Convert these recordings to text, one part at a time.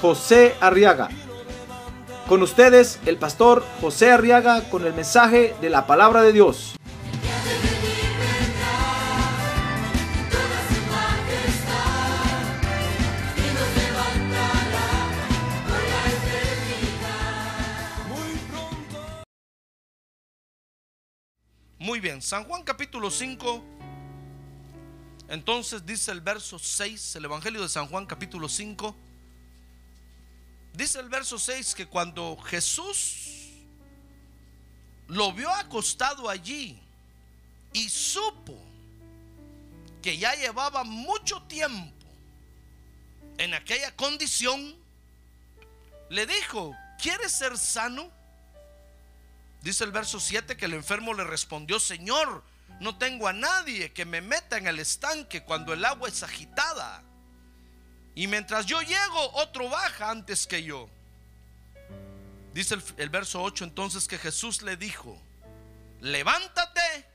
José Arriaga. Con ustedes, el pastor José Arriaga con el mensaje de la palabra de Dios. Muy bien, San Juan capítulo 5. Entonces dice el verso 6, el Evangelio de San Juan capítulo 5. Dice el verso 6 que cuando Jesús lo vio acostado allí y supo que ya llevaba mucho tiempo en aquella condición, le dijo, ¿quieres ser sano? Dice el verso 7 que el enfermo le respondió, Señor, no tengo a nadie que me meta en el estanque cuando el agua es agitada. Y mientras yo llego, otro baja antes que yo. Dice el, verso 8 entonces que Jesús le dijo, levántate,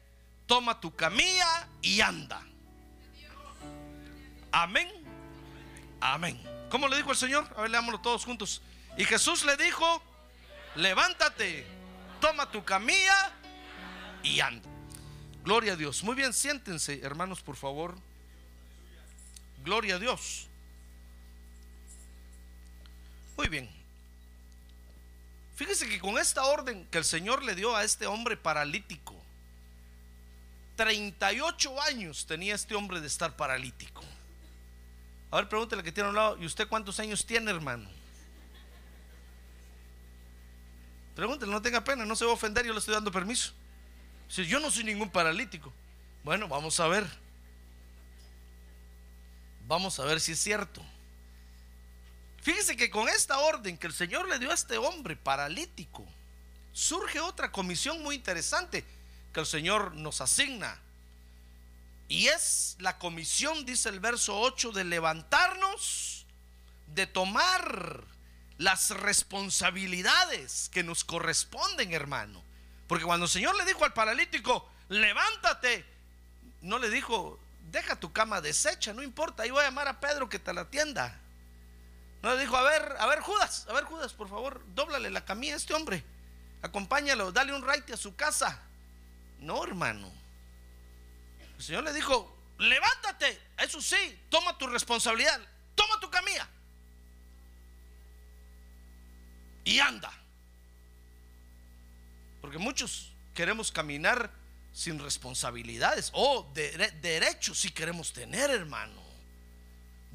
toma tu camilla y anda. Amén. Amén. ¿Cómo le dijo el Señor? A ver, leámoslo todos juntos. Y Jesús le dijo, levántate, toma tu camilla y anda. Gloria a Dios. Muy bien, siéntense, hermanos, por favor. Gloria a Dios. Muy bien. Fíjese que con esta orden que el Señor le dio a este hombre paralítico, 38 años tenía este hombre de estar paralítico. A ver, pregúntele que tiene a un lado, ¿y usted cuántos años tiene, hermano? Pregúntele, no tenga pena, no se va a ofender, yo le estoy dando permiso. Si yo no soy ningún paralítico. Bueno, vamos a ver. Vamos a ver si es cierto. Fíjese que con esta orden que el Señor le dio a este hombre paralítico, surge otra comisión muy interesante que el Señor nos asigna. Y es la comisión, dice el verso 8, de levantarnos, de tomar las responsabilidades que nos corresponden, hermano. Porque cuando el Señor le dijo al paralítico, levántate, no le dijo, deja tu cama deshecha, no importa, ahí voy a llamar a Pedro que te la atienda. No le dijo, a ver, a ver Judas, a ver Judas, por favor, dóblale la camilla a este hombre, acompáñalo, dale un raite a su casa. No, hermano. El Señor le dijo, levántate, eso sí, toma tu responsabilidad, toma tu camilla y anda. Porque muchos queremos caminar sin responsabilidades. O derechos si queremos tener, hermano.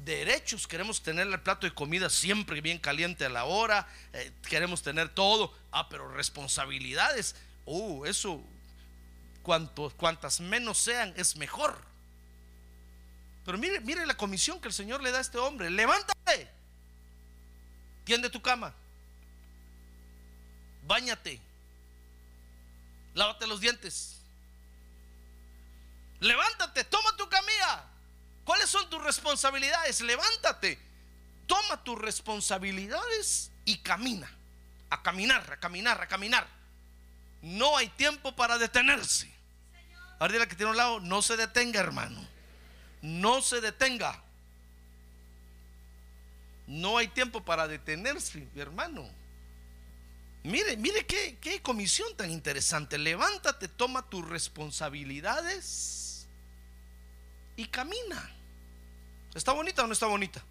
Derechos, queremos tener el plato de comida siempre bien caliente a la hora. eh, queremos tener todo. Ah, pero responsabilidades. Oh, eso, cuanto, cuantas menos sean, es mejor. Pero mire, mire la comisión que el Señor le da a este hombre. Levántate. Tiende tu cama. Báñate. Lávate los dientes. Levántate, toma tu camilla. ¿Cuáles son tus responsabilidades? Levántate, toma tus responsabilidades y camina. A caminar, a caminar, a caminar. No hay tiempo para detenerse. Ahora dile que tiene un lado, no se detenga, hermano. No se detenga. No hay tiempo para detenerse, hermano. Mire, mire qué, qué comisión tan interesante. Levántate, toma tus responsabilidades y camina. ¿Está bonita o no está bonita?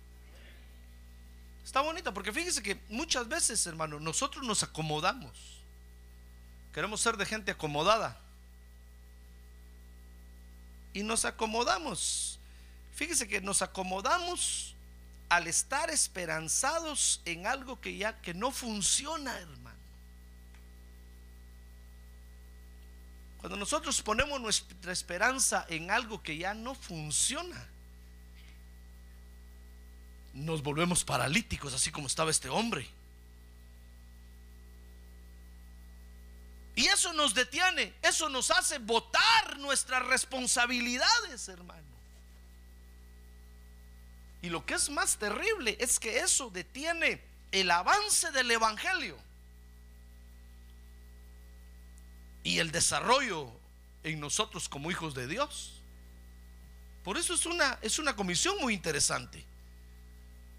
Está bonita porque fíjese que muchas veces, hermano, nosotros nos acomodamos. Queremos ser de gente acomodada. Y nos acomodamos. Fíjese que nos acomodamos al estar esperanzados en algo que ya que no funciona, hermano. Cuando nosotros ponemos nuestra esperanza en algo que ya no funciona, nos volvemos paralíticos, así como estaba este hombre. Y eso nos detiene, eso nos hace votar nuestras responsabilidades, hermano. Y lo que es más terrible es que eso detiene el avance del Evangelio y el desarrollo en nosotros como hijos de Dios. Por eso es una, es una comisión muy interesante.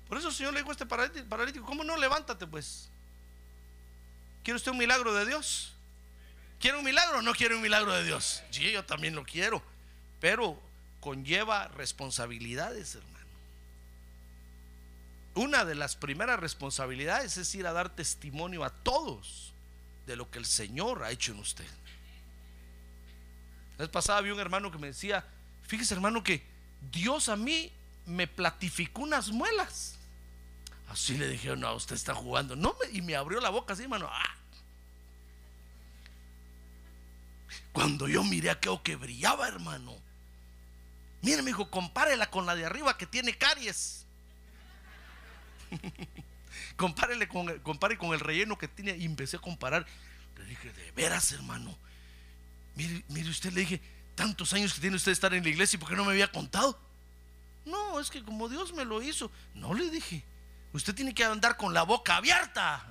Por eso el Señor le dijo a este paralítico, ¿cómo no levántate pues? ¿Quiere usted un milagro de Dios? ¿Quiere un milagro o no quiere un milagro de Dios? Sí, yo también lo quiero, pero conlleva responsabilidades, hermano. Una de las primeras responsabilidades es ir a dar testimonio a todos de lo que el Señor ha hecho en usted. La vez pasada había un hermano que me decía, fíjese hermano que Dios a mí me platificó unas muelas. Así le dijeron, no, usted está jugando. No, y me abrió la boca así, hermano. Ah. Cuando yo miré aquello que brillaba, hermano. Mire, me dijo, compárela con la de arriba que tiene caries. Compárele con, compare con el relleno que tiene. Y empecé a comparar. Le dije, de veras, hermano. Mire, mire, usted le dije, tantos años que tiene usted de estar en la iglesia y por qué no me había contado. No, es que como Dios me lo hizo. No le dije. Usted tiene que andar con la boca abierta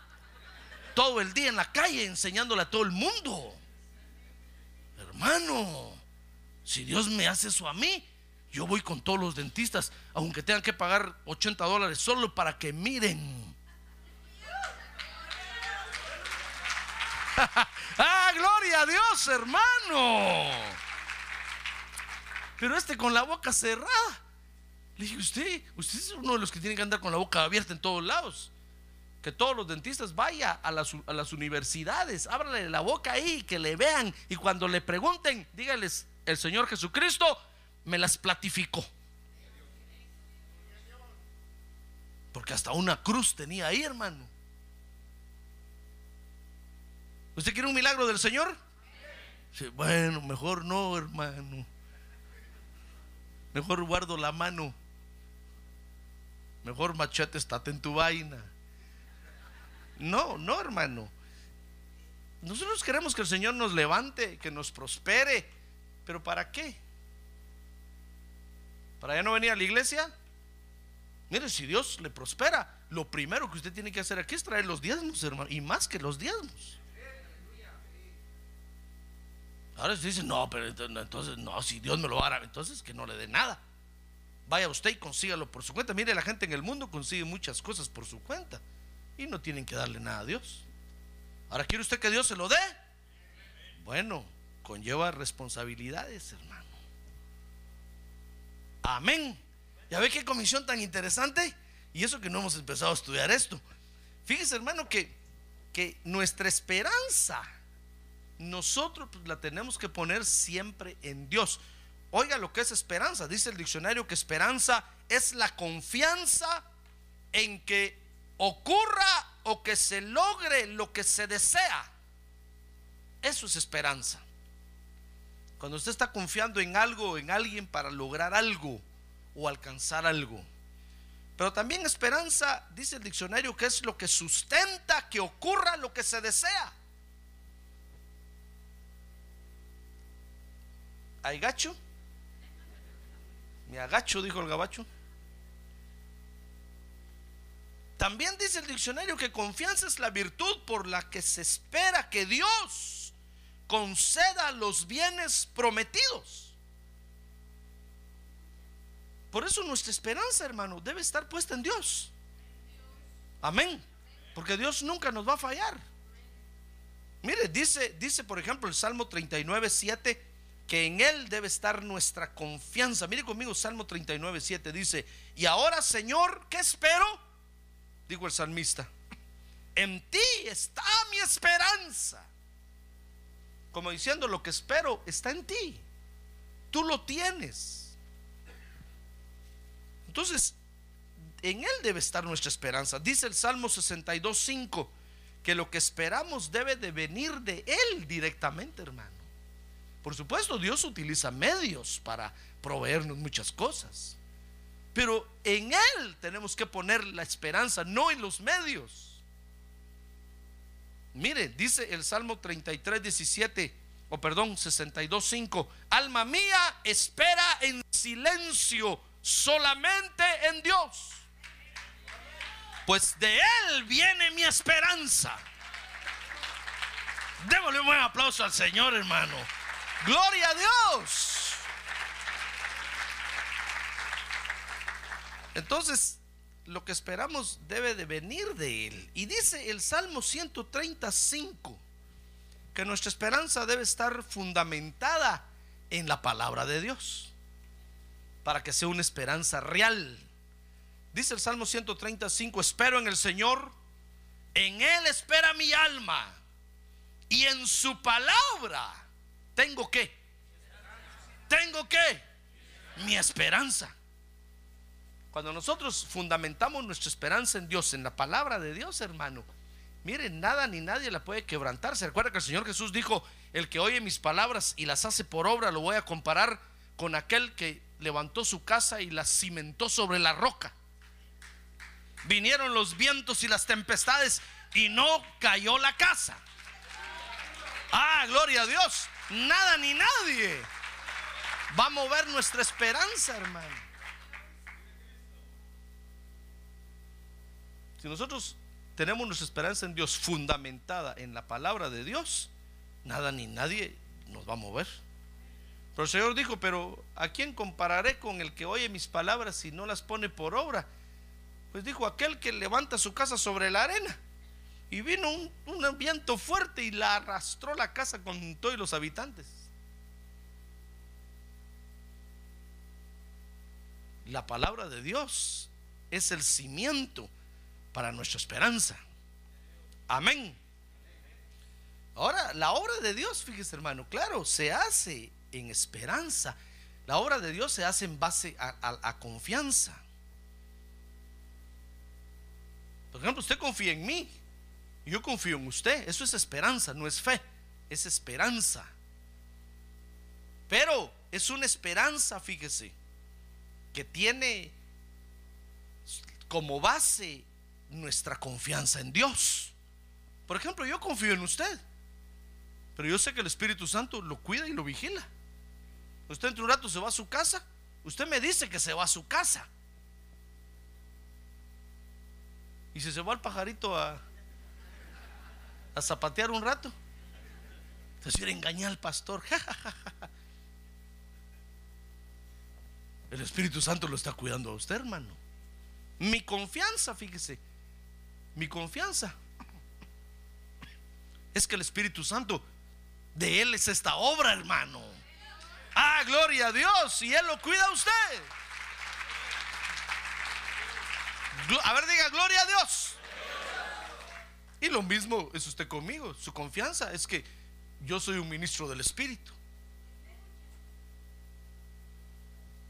todo el día en la calle enseñándole a todo el mundo. Hermano, si Dios me hace eso a mí, yo voy con todos los dentistas, aunque tengan que pagar 80 dólares solo para que miren. ah, gloria a Dios, hermano. Pero este con la boca cerrada. Le dije, usted, usted es uno de los que tiene que andar con la boca abierta en todos lados. Que todos los dentistas vaya a las, a las universidades, ábrale la boca ahí, que le vean. Y cuando le pregunten, dígales, el Señor Jesucristo me las platificó. Porque hasta una cruz tenía ahí, hermano. ¿Usted quiere un milagro del Señor? bueno, mejor no, hermano. Mejor guardo la mano. Mejor machete, estate en tu vaina. No, no, hermano. Nosotros queremos que el Señor nos levante, que nos prospere. ¿Pero para qué? ¿Para ya no venir a la iglesia? Mire, si Dios le prospera, lo primero que usted tiene que hacer aquí es traer los diezmos, hermano. Y más que los diezmos. Ahora se dice, no, pero entonces, no, si Dios me lo hará, entonces que no le dé nada. Vaya usted y consígalo por su cuenta. Mire, la gente en el mundo consigue muchas cosas por su cuenta y no tienen que darle nada a Dios. Ahora, ¿quiere usted que Dios se lo dé? Bueno, conlleva responsabilidades, hermano. Amén. ¿Ya ve qué comisión tan interesante? Y eso que no hemos empezado a estudiar esto. Fíjese, hermano, que, que nuestra esperanza nosotros pues, la tenemos que poner siempre en Dios. Oiga lo que es esperanza. Dice el diccionario que esperanza es la confianza en que ocurra o que se logre lo que se desea. Eso es esperanza. Cuando usted está confiando en algo en alguien para lograr algo o alcanzar algo. Pero también esperanza, dice el diccionario, que es lo que sustenta que ocurra lo que se desea. ¿Hay gacho? Me agacho, dijo el gabacho. También dice el diccionario que confianza es la virtud por la que se espera que Dios conceda los bienes prometidos. Por eso nuestra esperanza, hermano, debe estar puesta en Dios. Amén. Porque Dios nunca nos va a fallar. Mire, dice, dice por ejemplo el Salmo 39, 7 que en Él debe estar nuestra confianza. Mire conmigo Salmo 39, 7 dice, y ahora Señor, ¿qué espero? Digo el salmista, en ti está mi esperanza. Como diciendo, lo que espero está en ti. Tú lo tienes. Entonces, en Él debe estar nuestra esperanza. Dice el Salmo 62, 5, que lo que esperamos debe de venir de Él directamente, hermano. Por supuesto, Dios utiliza medios para proveernos muchas cosas. Pero en Él tenemos que poner la esperanza, no en los medios. Mire, dice el Salmo 33, 17, o perdón, 62, 5. Alma mía, espera en silencio solamente en Dios. Pues de Él viene mi esperanza. Démosle un buen aplauso al Señor, hermano. Gloria a Dios. Entonces, lo que esperamos debe de venir de Él. Y dice el Salmo 135 que nuestra esperanza debe estar fundamentada en la palabra de Dios, para que sea una esperanza real. Dice el Salmo 135, espero en el Señor, en Él espera mi alma, y en su palabra tengo que, tengo que, mi esperanza. Cuando nosotros fundamentamos nuestra esperanza en Dios, en la palabra de Dios, hermano, miren, nada ni nadie la puede quebrantar. Se recuerda que el Señor Jesús dijo, el que oye mis palabras y las hace por obra, lo voy a comparar con aquel que levantó su casa y la cimentó sobre la roca. Vinieron los vientos y las tempestades y no cayó la casa. Ah, gloria a Dios. Nada ni nadie va a mover nuestra esperanza, hermano. Si nosotros tenemos nuestra esperanza en Dios fundamentada en la palabra de Dios, nada ni nadie nos va a mover. Pero el Señor dijo, pero ¿a quién compararé con el que oye mis palabras y no las pone por obra? Pues dijo, aquel que levanta su casa sobre la arena. Y vino un, viento fuerte y la arrastró la casa con todos los habitantes. La palabra de Dios es el cimiento para nuestra esperanza. Amén. Ahora, la obra de Dios, fíjese hermano, claro, se hace en esperanza. La obra de Dios se hace en base a, confianza. Por ejemplo, usted confía en mí, yo confío en usted. Eso es esperanza, no es fe, es esperanza. Pero es una esperanza, fíjese, que tiene como base nuestra confianza en Dios. Por ejemplo, yo confío en usted, pero yo sé que el Espíritu Santo lo cuida y lo vigila. Usted entre un rato se va a su casa, usted me dice que se va a su casa. Y si se va al pajarito a, a zapatear un rato, se quiere engañar al pastor. El Espíritu Santo lo está cuidando a usted, hermano. Mi confianza, fíjese, mi confianza es que el Espíritu Santo, de Él es esta obra, hermano. Ah, gloria a Dios, y Él lo cuida a usted. A ver, diga, gloria a Dios. Y lo mismo es usted conmigo. Su confianza es que yo soy un ministro del Espíritu.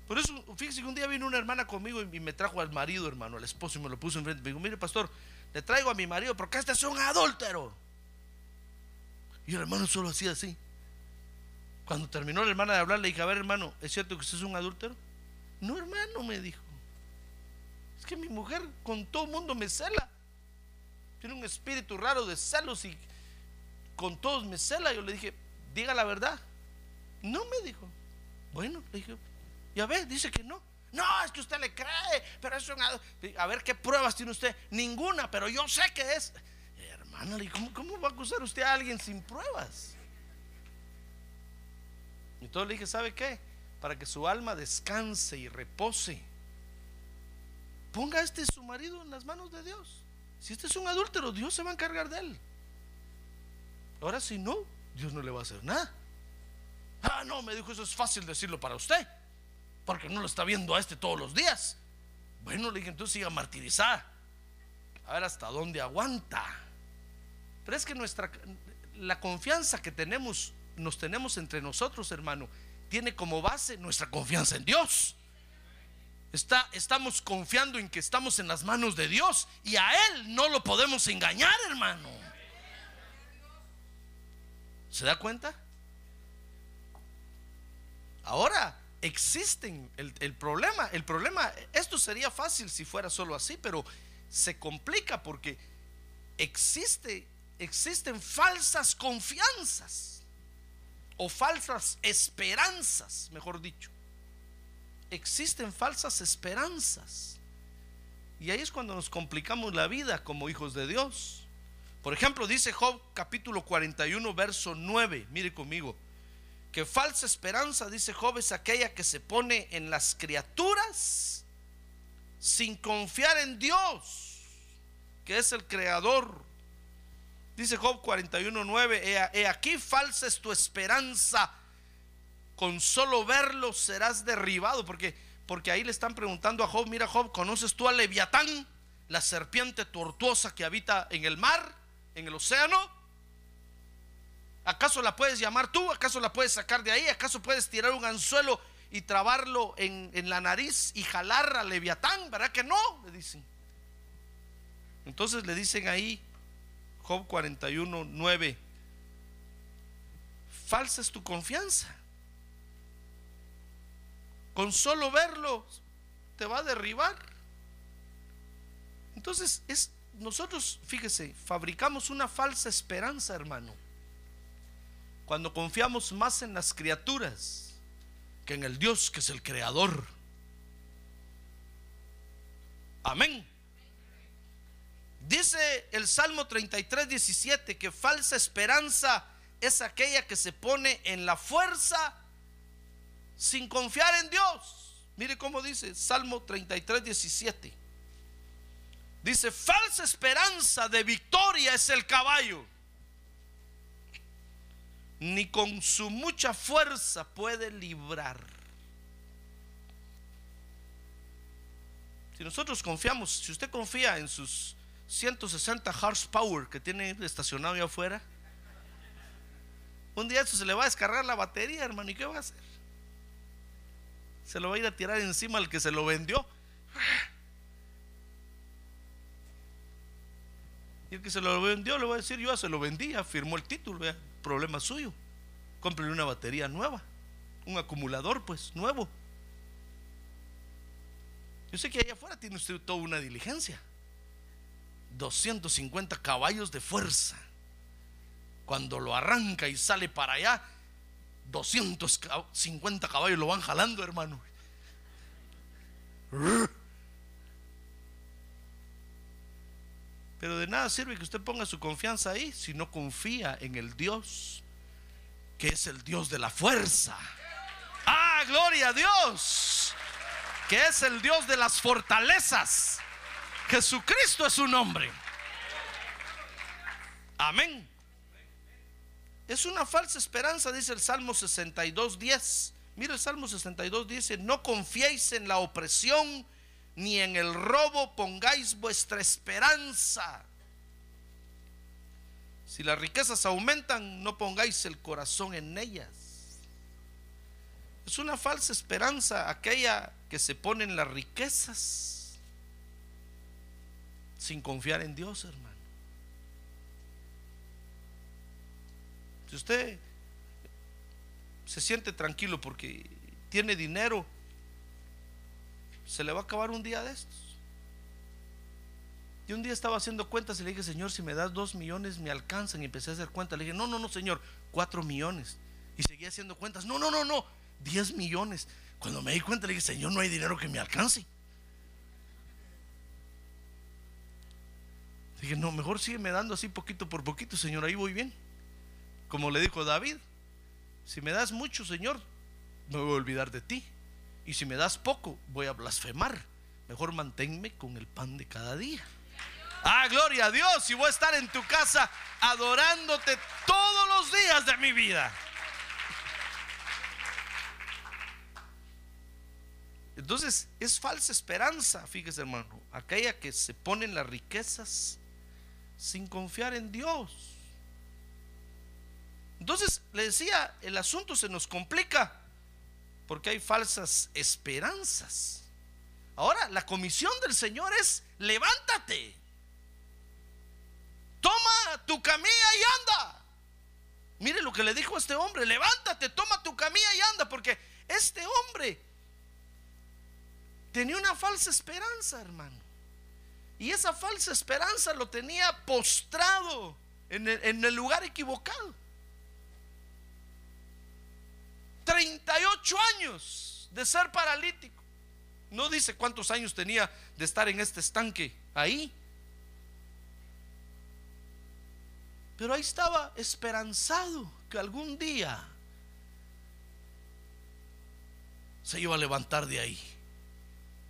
Por eso, fíjese que un día vino una hermana conmigo y me trajo al marido, hermano, al esposo, y me lo puso enfrente. Me dijo, mire, pastor, le traigo a mi marido porque este es un adúltero. Y el hermano solo hacía así. Cuando terminó la hermana de hablar, le dije, a ver, hermano, ¿es cierto que usted es un adúltero? No, hermano, me dijo. Es que mi mujer con todo mundo me cela. Tiene un espíritu raro de celos y con todos me cela. Yo le dije, diga la verdad. No me dijo. Bueno, le dije, ya ve, dice que no. No, es que usted le cree, pero es una... A ver, ¿qué pruebas tiene usted? Ninguna, pero yo sé que es... Hermana, ¿cómo, ¿cómo va a acusar usted a alguien sin pruebas? Y todo le dije, ¿sabe qué? Para que su alma descanse y repose. Ponga este su marido en las manos de Dios. Si este es un adúltero, Dios se va a encargar de él. Ahora si no, Dios no le va a hacer nada. Ah, no, me dijo, eso es fácil decirlo para usted porque no lo está viendo a este todos los días. Bueno, le dije, entonces siga martirizar. A ver hasta dónde aguanta. Pero es que nuestra la confianza que tenemos, nos tenemos entre nosotros, hermano, tiene como base nuestra confianza en Dios. Estamos confiando en que estamos en las manos de Dios y a Él no lo podemos engañar, hermano. ¿Se da cuenta? Ahora, existen el, el problema, el problema, esto sería fácil si fuera solo así, pero se complica porque existe, existen falsas confianzas o falsas esperanzas, mejor dicho. Existen falsas esperanzas. Y ahí es cuando nos complicamos la vida como hijos de Dios. Por ejemplo, dice Job capítulo 41, verso 9, mire conmigo, que falsa esperanza, dice Job, es aquella que se pone en las criaturas sin confiar en Dios, que es el creador. Dice Job 41:9, he, he aquí falsa es tu esperanza, con solo verlo serás derribado, porque porque ahí le están preguntando a Job, mira Job, ¿conoces tú a Leviatán, la serpiente tortuosa que habita en el mar, en el océano? ¿Acaso la puedes llamar tú? ¿Acaso la puedes sacar de ahí? ¿Acaso puedes tirar un anzuelo y trabarlo en, en la nariz y jalar a Leviatán? ¿Verdad que no? Le dicen. Entonces le dicen ahí, Job 41, 9, falsa es tu confianza. Con solo verlo te va a derribar. Entonces, es nosotros, fíjese, fabricamos una falsa esperanza, hermano. Cuando confiamos más en las criaturas que en el Dios que es el creador. Amén. Dice el Salmo 33, 17 que falsa esperanza es aquella que se pone en la fuerza sin confiar en Dios. Mire cómo dice Salmo 33, 17. Dice, falsa esperanza de victoria es el caballo. Ni con su mucha fuerza puede librar. Si nosotros confiamos, si usted confía en sus 160 horsepower que tiene estacionado ahí afuera, un día eso se le va a descargar la batería, hermano, ¿y qué va a hacer? Se lo va a ir a tirar encima al que se lo vendió. Y el que se lo vendió le va a decir, yo se lo vendía, firmó el título, problema suyo. Cómprele una batería nueva, un acumulador pues nuevo. Yo sé que allá afuera tiene usted toda una diligencia. 250 caballos de fuerza. Cuando lo arranca y sale para allá, 250 caballos lo van jalando, hermano. Pero de nada sirve que usted ponga su confianza ahí si no confía en el Dios, que es el Dios de la fuerza. Ah, gloria a Dios, que es el Dios de las fortalezas. Jesucristo es su nombre. Amén. Es una falsa esperanza, dice el Salmo 62, 10. Mira el Salmo 62 dice, no confiéis en la opresión ni en el robo pongáis vuestra esperanza. Si las riquezas aumentan, no pongáis el corazón en ellas. Es una falsa esperanza aquella que se pone en las riquezas sin confiar en Dios, hermano. Si usted se siente tranquilo porque tiene dinero, se le va a acabar un día de estos. Y un día estaba haciendo cuentas y le dije, Señor, si me das dos millones me alcanzan. Y empecé a hacer cuentas. Le dije, no, no, no, Señor, cuatro millones. Y seguía haciendo cuentas. No, no, no, no, diez millones. Cuando me di cuenta le dije, Señor, no hay dinero que me alcance. Dije, no, mejor sígueme dando así poquito por poquito, Señor, ahí voy bien. Como le dijo David, si me das mucho, Señor, me voy a olvidar de ti. Y si me das poco, voy a blasfemar. Mejor manténme con el pan de cada día. Ah, gloria a Dios. Y voy a estar en tu casa adorándote todos los días de mi vida. Entonces, es falsa esperanza, fíjese hermano, aquella que se pone en las riquezas sin confiar en Dios. Entonces, le decía, el asunto se nos complica porque hay falsas esperanzas. Ahora, la comisión del Señor es, levántate, toma tu camilla y anda. Mire lo que le dijo a este hombre, levántate, toma tu camilla y anda, porque Este hombre tenía una falsa esperanza, hermano. Y esa falsa esperanza lo tenía postrado en el, en el lugar equivocado. 38 años de ser paralítico. No dice cuántos años tenía de estar en este estanque ahí. Pero ahí estaba esperanzado que algún día se iba a levantar de ahí.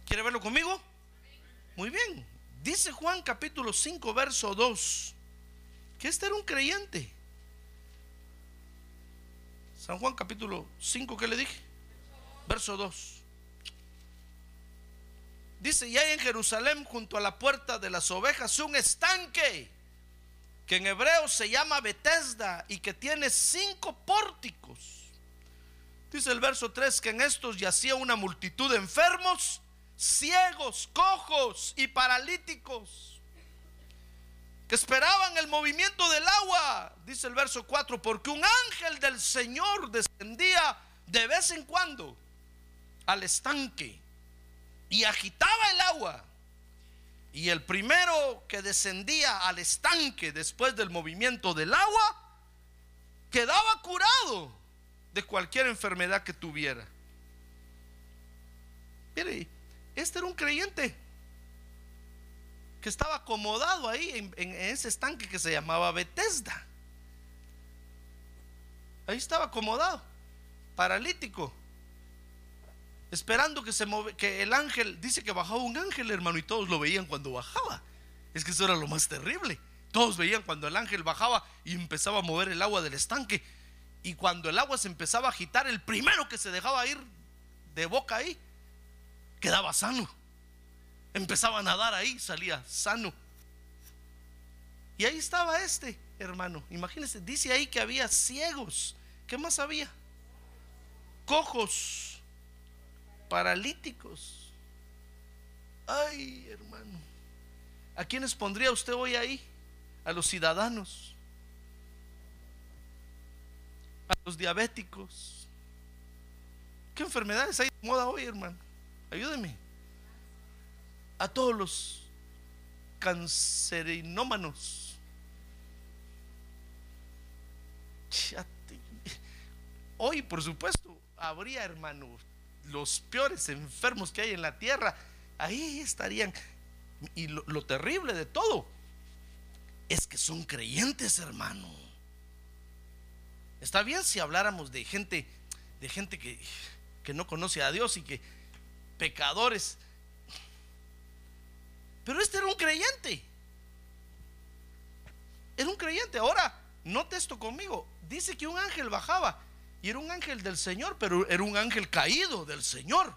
¿Quiere verlo conmigo? Muy bien. Dice Juan capítulo 5, verso 2, que este era un creyente. San Juan capítulo 5, ¿qué le dije? Verso 2. Dice, y hay en Jerusalén junto a la puerta de las ovejas un estanque que en hebreo se llama Betesda y que tiene cinco pórticos. Dice el verso 3 que en estos yacía una multitud de enfermos, ciegos, cojos y paralíticos que esperaban el movimiento del agua, dice el verso 4, porque un ángel del Señor descendía de vez en cuando al estanque y agitaba el agua. Y el primero que descendía al estanque después del movimiento del agua, quedaba curado de cualquier enfermedad que tuviera. Mire, este era un creyente que estaba acomodado ahí en, ese estanque que se llamaba Bethesda. Ahí estaba acomodado, paralítico esperando que se que el ángel, dice que bajaba un ángel, hermano, y todos lo veían cuando bajaba. Es que eso era lo más terrible. Todos veían cuando el ángel bajaba y empezaba a mover el agua del estanque. Y cuando el agua se empezaba a agitar, el primero que se dejaba ir de boca ahí, quedaba sano. Empezaba a nadar ahí, salía sano. Y ahí estaba este, hermano. Imagínense, dice ahí que había ciegos. ¿Qué más había? Cojos paralíticos. Ay, hermano. ¿A quiénes pondría usted hoy ahí? A los ciudadanos. A los diabéticos. ¿Qué enfermedades hay de moda hoy, hermano? Ayúdeme. A todos los cancerinómanos. Hoy, por supuesto, habría, hermano, los peores enfermos que hay en la tierra, ahí estarían. Y lo, terrible de todo es que son creyentes, hermano. Está bien si habláramos de gente, de gente que, que no conoce a Dios y que pecadores. Pero este era un creyente. Era un creyente. Ahora, note esto conmigo. Dice que un ángel bajaba y era un ángel del Señor, pero era un ángel caído del Señor.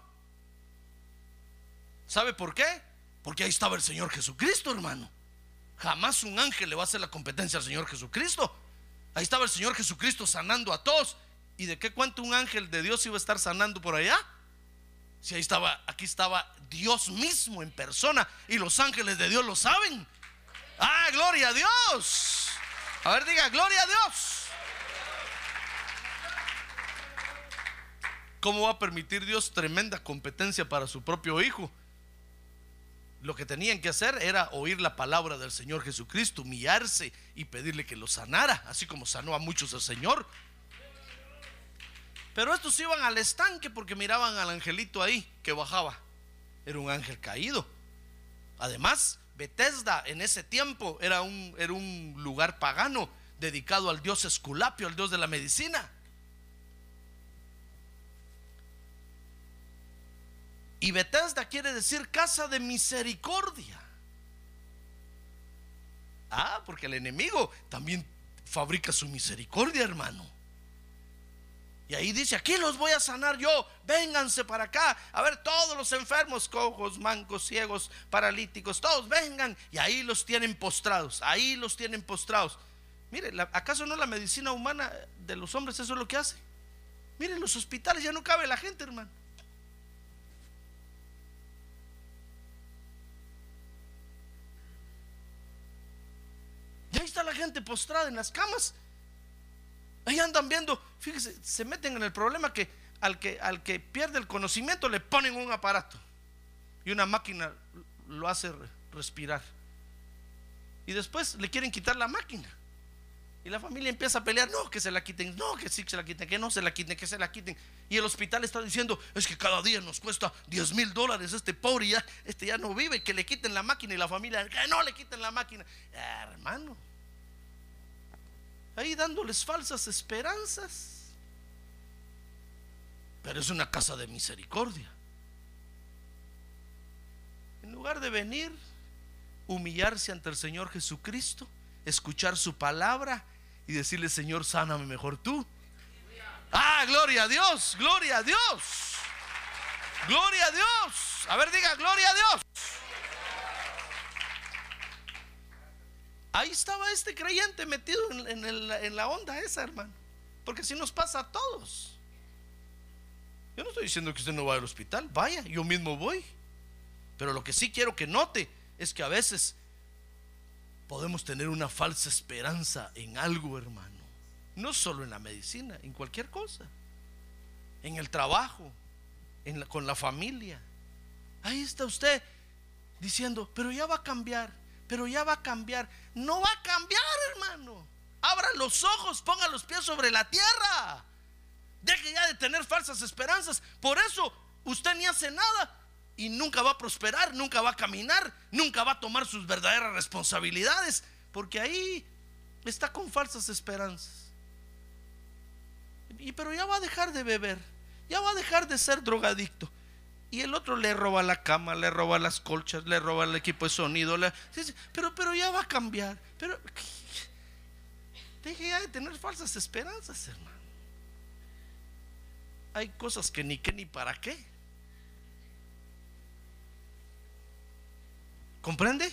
¿Sabe por qué? Porque ahí estaba el Señor Jesucristo, hermano. Jamás un ángel le va a hacer la competencia al Señor Jesucristo. Ahí estaba el Señor Jesucristo sanando a todos. ¿Y de qué cuento un ángel de Dios iba a estar sanando por allá? Si ahí estaba, aquí estaba Dios mismo en persona y los ángeles de Dios lo saben. Ah, gloria a Dios. A ver, diga, gloria a Dios. ¿Cómo va a permitir Dios tremenda competencia para su propio hijo? Lo que tenían que hacer era oír la palabra del Señor Jesucristo, humillarse y pedirle que lo sanara, así como sanó a muchos el Señor. Pero estos iban al estanque porque miraban al angelito ahí que bajaba. Era un ángel caído. Además, Bethesda en ese tiempo era un, era un lugar pagano dedicado al dios Esculapio, al dios de la medicina. Y Bethesda quiere decir casa de misericordia. Ah, porque el enemigo también fabrica su misericordia, hermano. Y ahí dice, aquí los voy a sanar yo, vénganse para acá. A ver, todos los enfermos, cojos, mancos, ciegos, paralíticos, todos vengan. Y ahí los tienen postrados, ahí los tienen postrados. Mire, ¿acaso no la medicina humana de los hombres eso es lo que hace? Mire, los hospitales ya no cabe la gente, hermano. ahí está la gente postrada en las camas. Ahí andan viendo, fíjese, se meten en el problema que al que, al que pierde el conocimiento le ponen un aparato y una máquina lo hace respirar. Y después le quieren quitar la máquina. Y la familia empieza a pelear, no, que se la quiten, no, que sí, que se la quiten, que no se la quiten, que se la quiten. Y el hospital está diciendo, es que cada día nos cuesta 10 mil dólares, este pobre ya, este ya no vive, que le quiten la máquina y la familia, que no le quiten la máquina. hermano, ahí dándoles falsas esperanzas. Pero es una casa de misericordia. En lugar de venir, humillarse ante el Señor Jesucristo, escuchar su palabra y decirle, Señor, sáname mejor tú. Ah, gloria a Dios, gloria a Dios. Gloria a Dios. A ver, diga, gloria a Dios. Ahí estaba este creyente metido en, la onda esa, hermano. Porque si nos pasa a todos. Yo no estoy diciendo que usted no va al hospital. Vaya, yo mismo voy. Pero lo que sí quiero que note es que a veces podemos tener una falsa esperanza en algo, hermano. No solo en la medicina, en cualquier cosa. En el trabajo, en con la familia. Ahí está usted diciendo, pero ya va a cambiar, pero ya va a cambiar. No va a cambiar, hermano. Abra los ojos, ponga los pies sobre la tierra. Deje ya de tener falsas esperanzas. Por eso usted ni hace nada y nunca va a prosperar, nunca va a caminar, nunca va a tomar sus verdaderas responsabilidades, porque ahí está con falsas esperanzas. Y pero ya va a dejar de beber, ya va a dejar de ser drogadicto. Y el otro le roba la cama, le roba las colchas, le roba el equipo de sonido, pero, pero ya va a cambiar. Pero deje ya de tener falsas esperanzas, hermano. Hay cosas que ni qué ni para qué. ¿Comprende?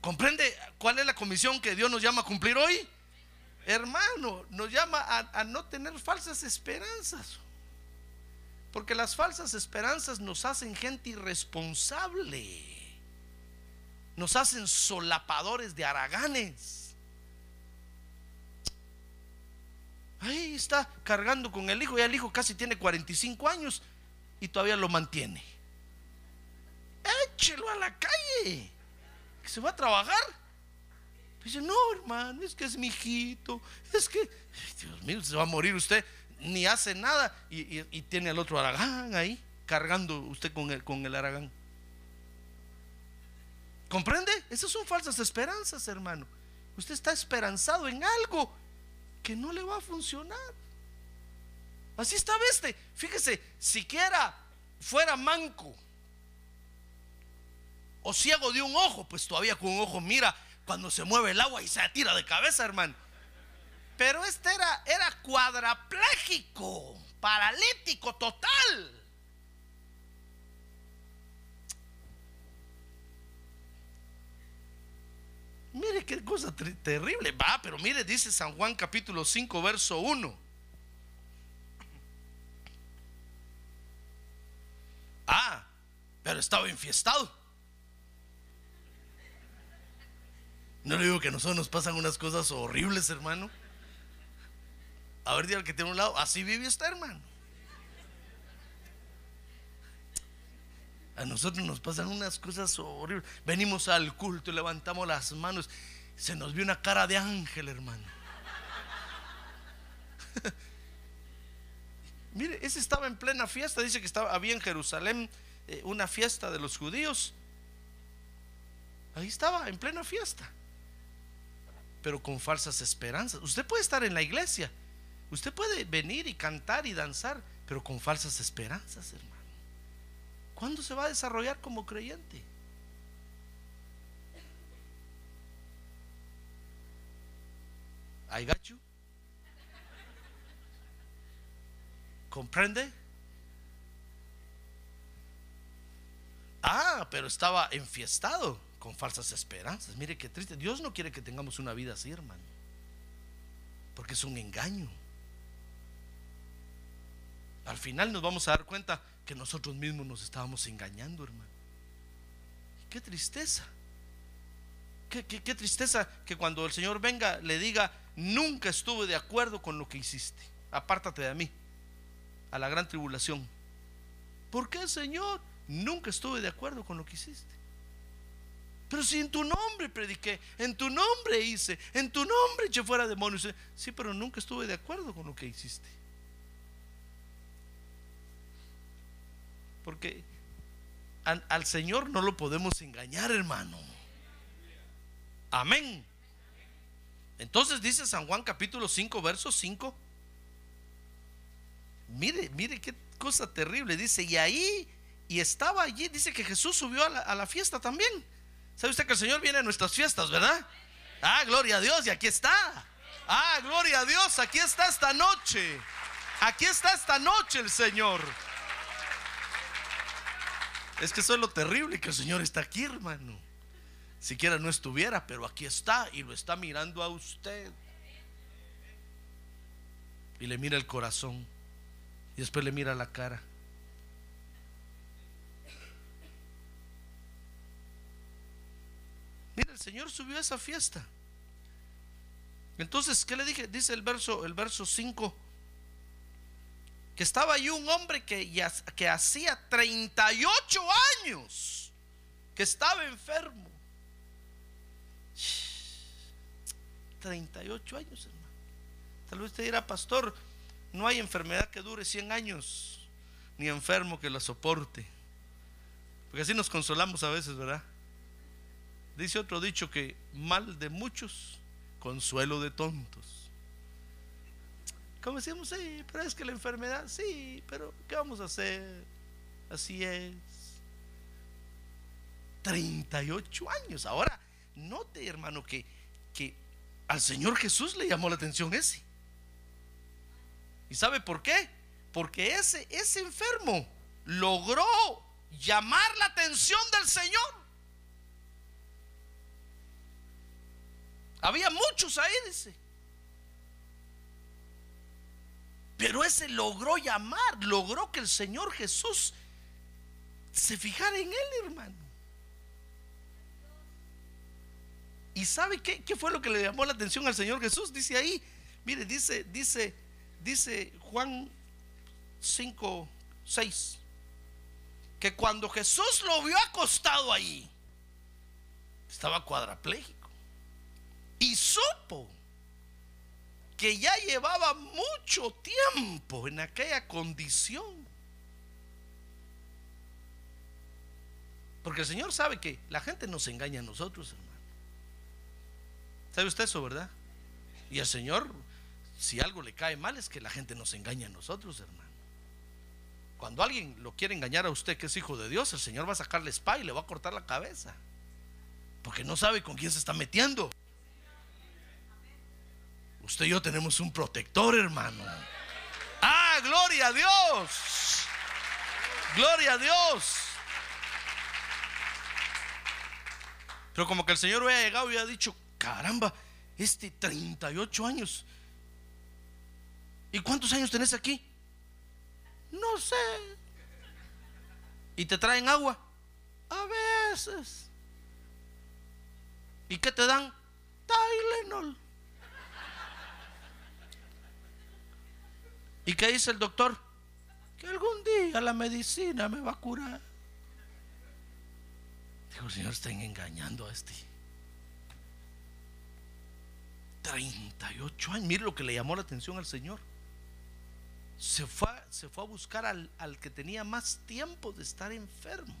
¿Comprende cuál es la comisión que Dios nos llama a cumplir hoy? Hermano, nos llama a, no tener falsas esperanzas. Porque las falsas esperanzas nos hacen gente irresponsable. Nos hacen solapadores de araganes. Ahí está cargando con el hijo. Ya el hijo casi tiene 45 años y todavía lo mantiene échelo a la calle. Que se va a trabajar. Dice, no, hermano, es que es mi hijito. Es que, Dios mío, se va a morir usted. Ni hace nada. Y, tiene al otro aragán ahí, cargando usted con el, con el aragán. ¿Comprende? Esas son falsas esperanzas, hermano. Usted está esperanzado en algo que no le va a funcionar. Así está, este. Fíjese, siquiera fuera manco o ciego de un ojo, pues todavía con un ojo mira cuando se mueve el agua y se tira de cabeza, hermano. Pero este era, era cuadraplégico, paralítico total. Mire qué cosa terrible. Va, pero mire, dice San Juan capítulo 5, verso 1. Ah, pero estaba infiestado. No le digo que a nosotros nos pasan unas cosas horribles, hermano. A ver, diga que tiene un lado, así vive usted, hermano. A nosotros nos pasan unas cosas horribles. Venimos al culto y levantamos las manos. Se nos vio una cara de ángel, hermano. Mire, ese estaba en plena fiesta. Dice que estaba, había en Jerusalén eh, una fiesta de los judíos. Ahí estaba, en plena fiesta pero con falsas esperanzas. Usted puede estar en la iglesia, usted puede venir y cantar y danzar, pero con falsas esperanzas, hermano. ¿Cuándo se va a desarrollar como creyente? I got you. ¿Comprende? Ah, pero estaba enfiestado con falsas esperanzas. Mire qué triste. Dios no quiere que tengamos una vida así, hermano. Porque es un engaño. Al final nos vamos a dar cuenta que nosotros mismos nos estábamos engañando, hermano. Qué tristeza. Qué, tristeza que cuando el Señor venga le diga, nunca estuve de acuerdo con lo que hiciste. Apártate de mí. a la gran tribulación. ¿Por qué, Señor? Nunca estuve de acuerdo con lo que hiciste. Pero si en tu nombre prediqué, en tu nombre hice, en tu nombre eché fuera demonios. Sí, pero nunca estuve de acuerdo con lo que hiciste. Porque al, Señor no lo podemos engañar, hermano. Amén. Entonces dice San Juan capítulo 5, verso 5. Mire, mire qué cosa terrible. Dice, y ahí, y estaba allí, dice que Jesús subió a la, a la fiesta también. ¿Sabe usted que el Señor viene a nuestras fiestas, verdad? Ah, gloria a Dios, y aquí está. Ah, gloria a Dios, aquí está esta noche. Aquí está esta noche el Señor. Es que eso es lo terrible, que el Señor está aquí, hermano. Siquiera no estuviera, pero aquí está y lo está mirando a usted. Y le mira el corazón. Y después le mira la cara. Mira, el Señor subió a esa fiesta. Entonces, ¿qué le dije? Dice el verso, el verso 5. Que estaba ahí un hombre que, que hacía 38 años que estaba enfermo. 38 años, hermano. Tal vez usted dirá, pastor, no hay enfermedad que dure 100 años, ni enfermo que la soporte. Porque así nos consolamos a veces, ¿verdad? Dice otro dicho que mal de muchos, consuelo de tontos. Como decíamos, sí, pero es que la enfermedad, sí, pero ¿qué vamos a hacer? Así es. 38 años. Ahora, note, hermano, que, que al Señor Jesús le llamó la atención ese. ¿Y sabe por qué? Porque ese, ese enfermo logró llamar la atención del Señor. Había muchos ahí, dice. Pero ese logró llamar, logró que el Señor Jesús se fijara en él, hermano. ¿Y sabe qué, fue lo que le llamó la atención al Señor Jesús? Dice ahí, mire, dice, dice, dice Juan 5, 6, que cuando Jesús lo vio acostado ahí, estaba cuadraplégico y supo que ya llevaba mucho tiempo en aquella condición. Porque el Señor sabe que la gente nos engaña a nosotros, hermano. ¿Sabe usted eso, verdad? Y al Señor, si algo le cae mal, es que la gente nos engaña a nosotros, hermano. Cuando alguien lo quiere engañar a usted que es hijo de Dios, el Señor va a sacarle espada y le va a cortar la cabeza. Porque no sabe con quién se está metiendo. Usted y yo tenemos un protector, hermano. Ah, gloria a Dios. Gloria a Dios. Pero como que el Señor había llegado y había dicho, caramba, este 38 años. ¿Y cuántos años tenés aquí? No sé. ¿Y te traen agua? A veces. ¿Y qué te dan? Tylenol. ¿Y qué dice el doctor? Que algún día la medicina me va a curar. Dijo, Señor, están engañando a este. 38 años. Mire lo que le llamó la atención al Señor. Se fue, se fue a buscar al, al que tenía más tiempo de estar enfermo.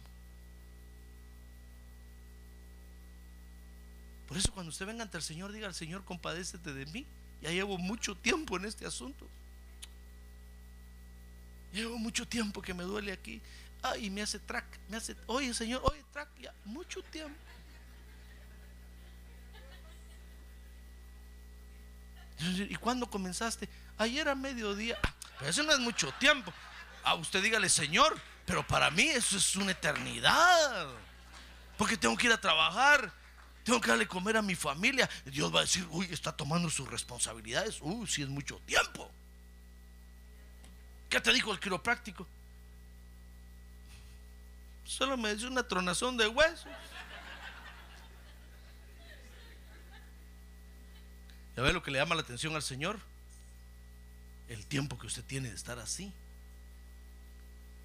Por eso cuando usted venga ante el Señor, diga al Señor, compadécete de mí. Ya llevo mucho tiempo en este asunto. Llevo mucho tiempo que me duele aquí. Ay, me hace track, me hace, oye Señor, oye track, ya, mucho tiempo. ¿Y cuándo comenzaste? Ayer a mediodía. Ah, pero eso no es mucho tiempo. A usted dígale, Señor, pero para mí eso es una eternidad. Porque tengo que ir a trabajar, tengo que darle comer a mi familia. Dios va a decir, uy, está tomando sus responsabilidades. Uy, si es mucho tiempo. ¿Qué te dijo el quiropráctico? Solo me dice una tronazón de huesos. ¿Ya ve lo que le llama la atención al Señor? El tiempo que usted tiene de estar así.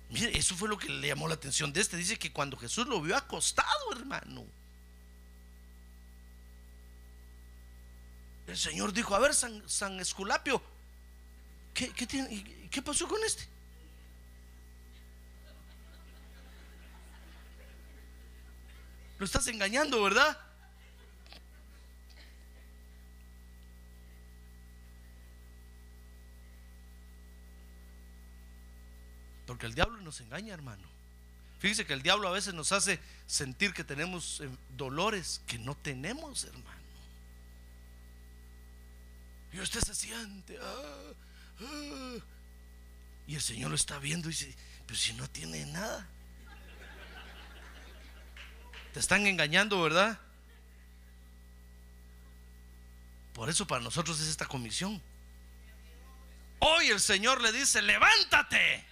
Mire, eso fue lo que le llamó la atención de este. Dice que cuando Jesús lo vio acostado, hermano. El Señor dijo, a ver, San, San Esculapio, ¿qué, qué, tiene, ¿qué pasó con este? Lo estás engañando, ¿verdad? Porque el diablo nos engaña, hermano. Fíjese que el diablo a veces nos hace sentir que tenemos eh, dolores que no tenemos, hermano. Y usted se siente. Ah. y el Señor lo está viendo y dice, pero si no tiene nada. Te están engañando, ¿verdad? Por eso para nosotros es esta comisión. Hoy el Señor le dice, levántate.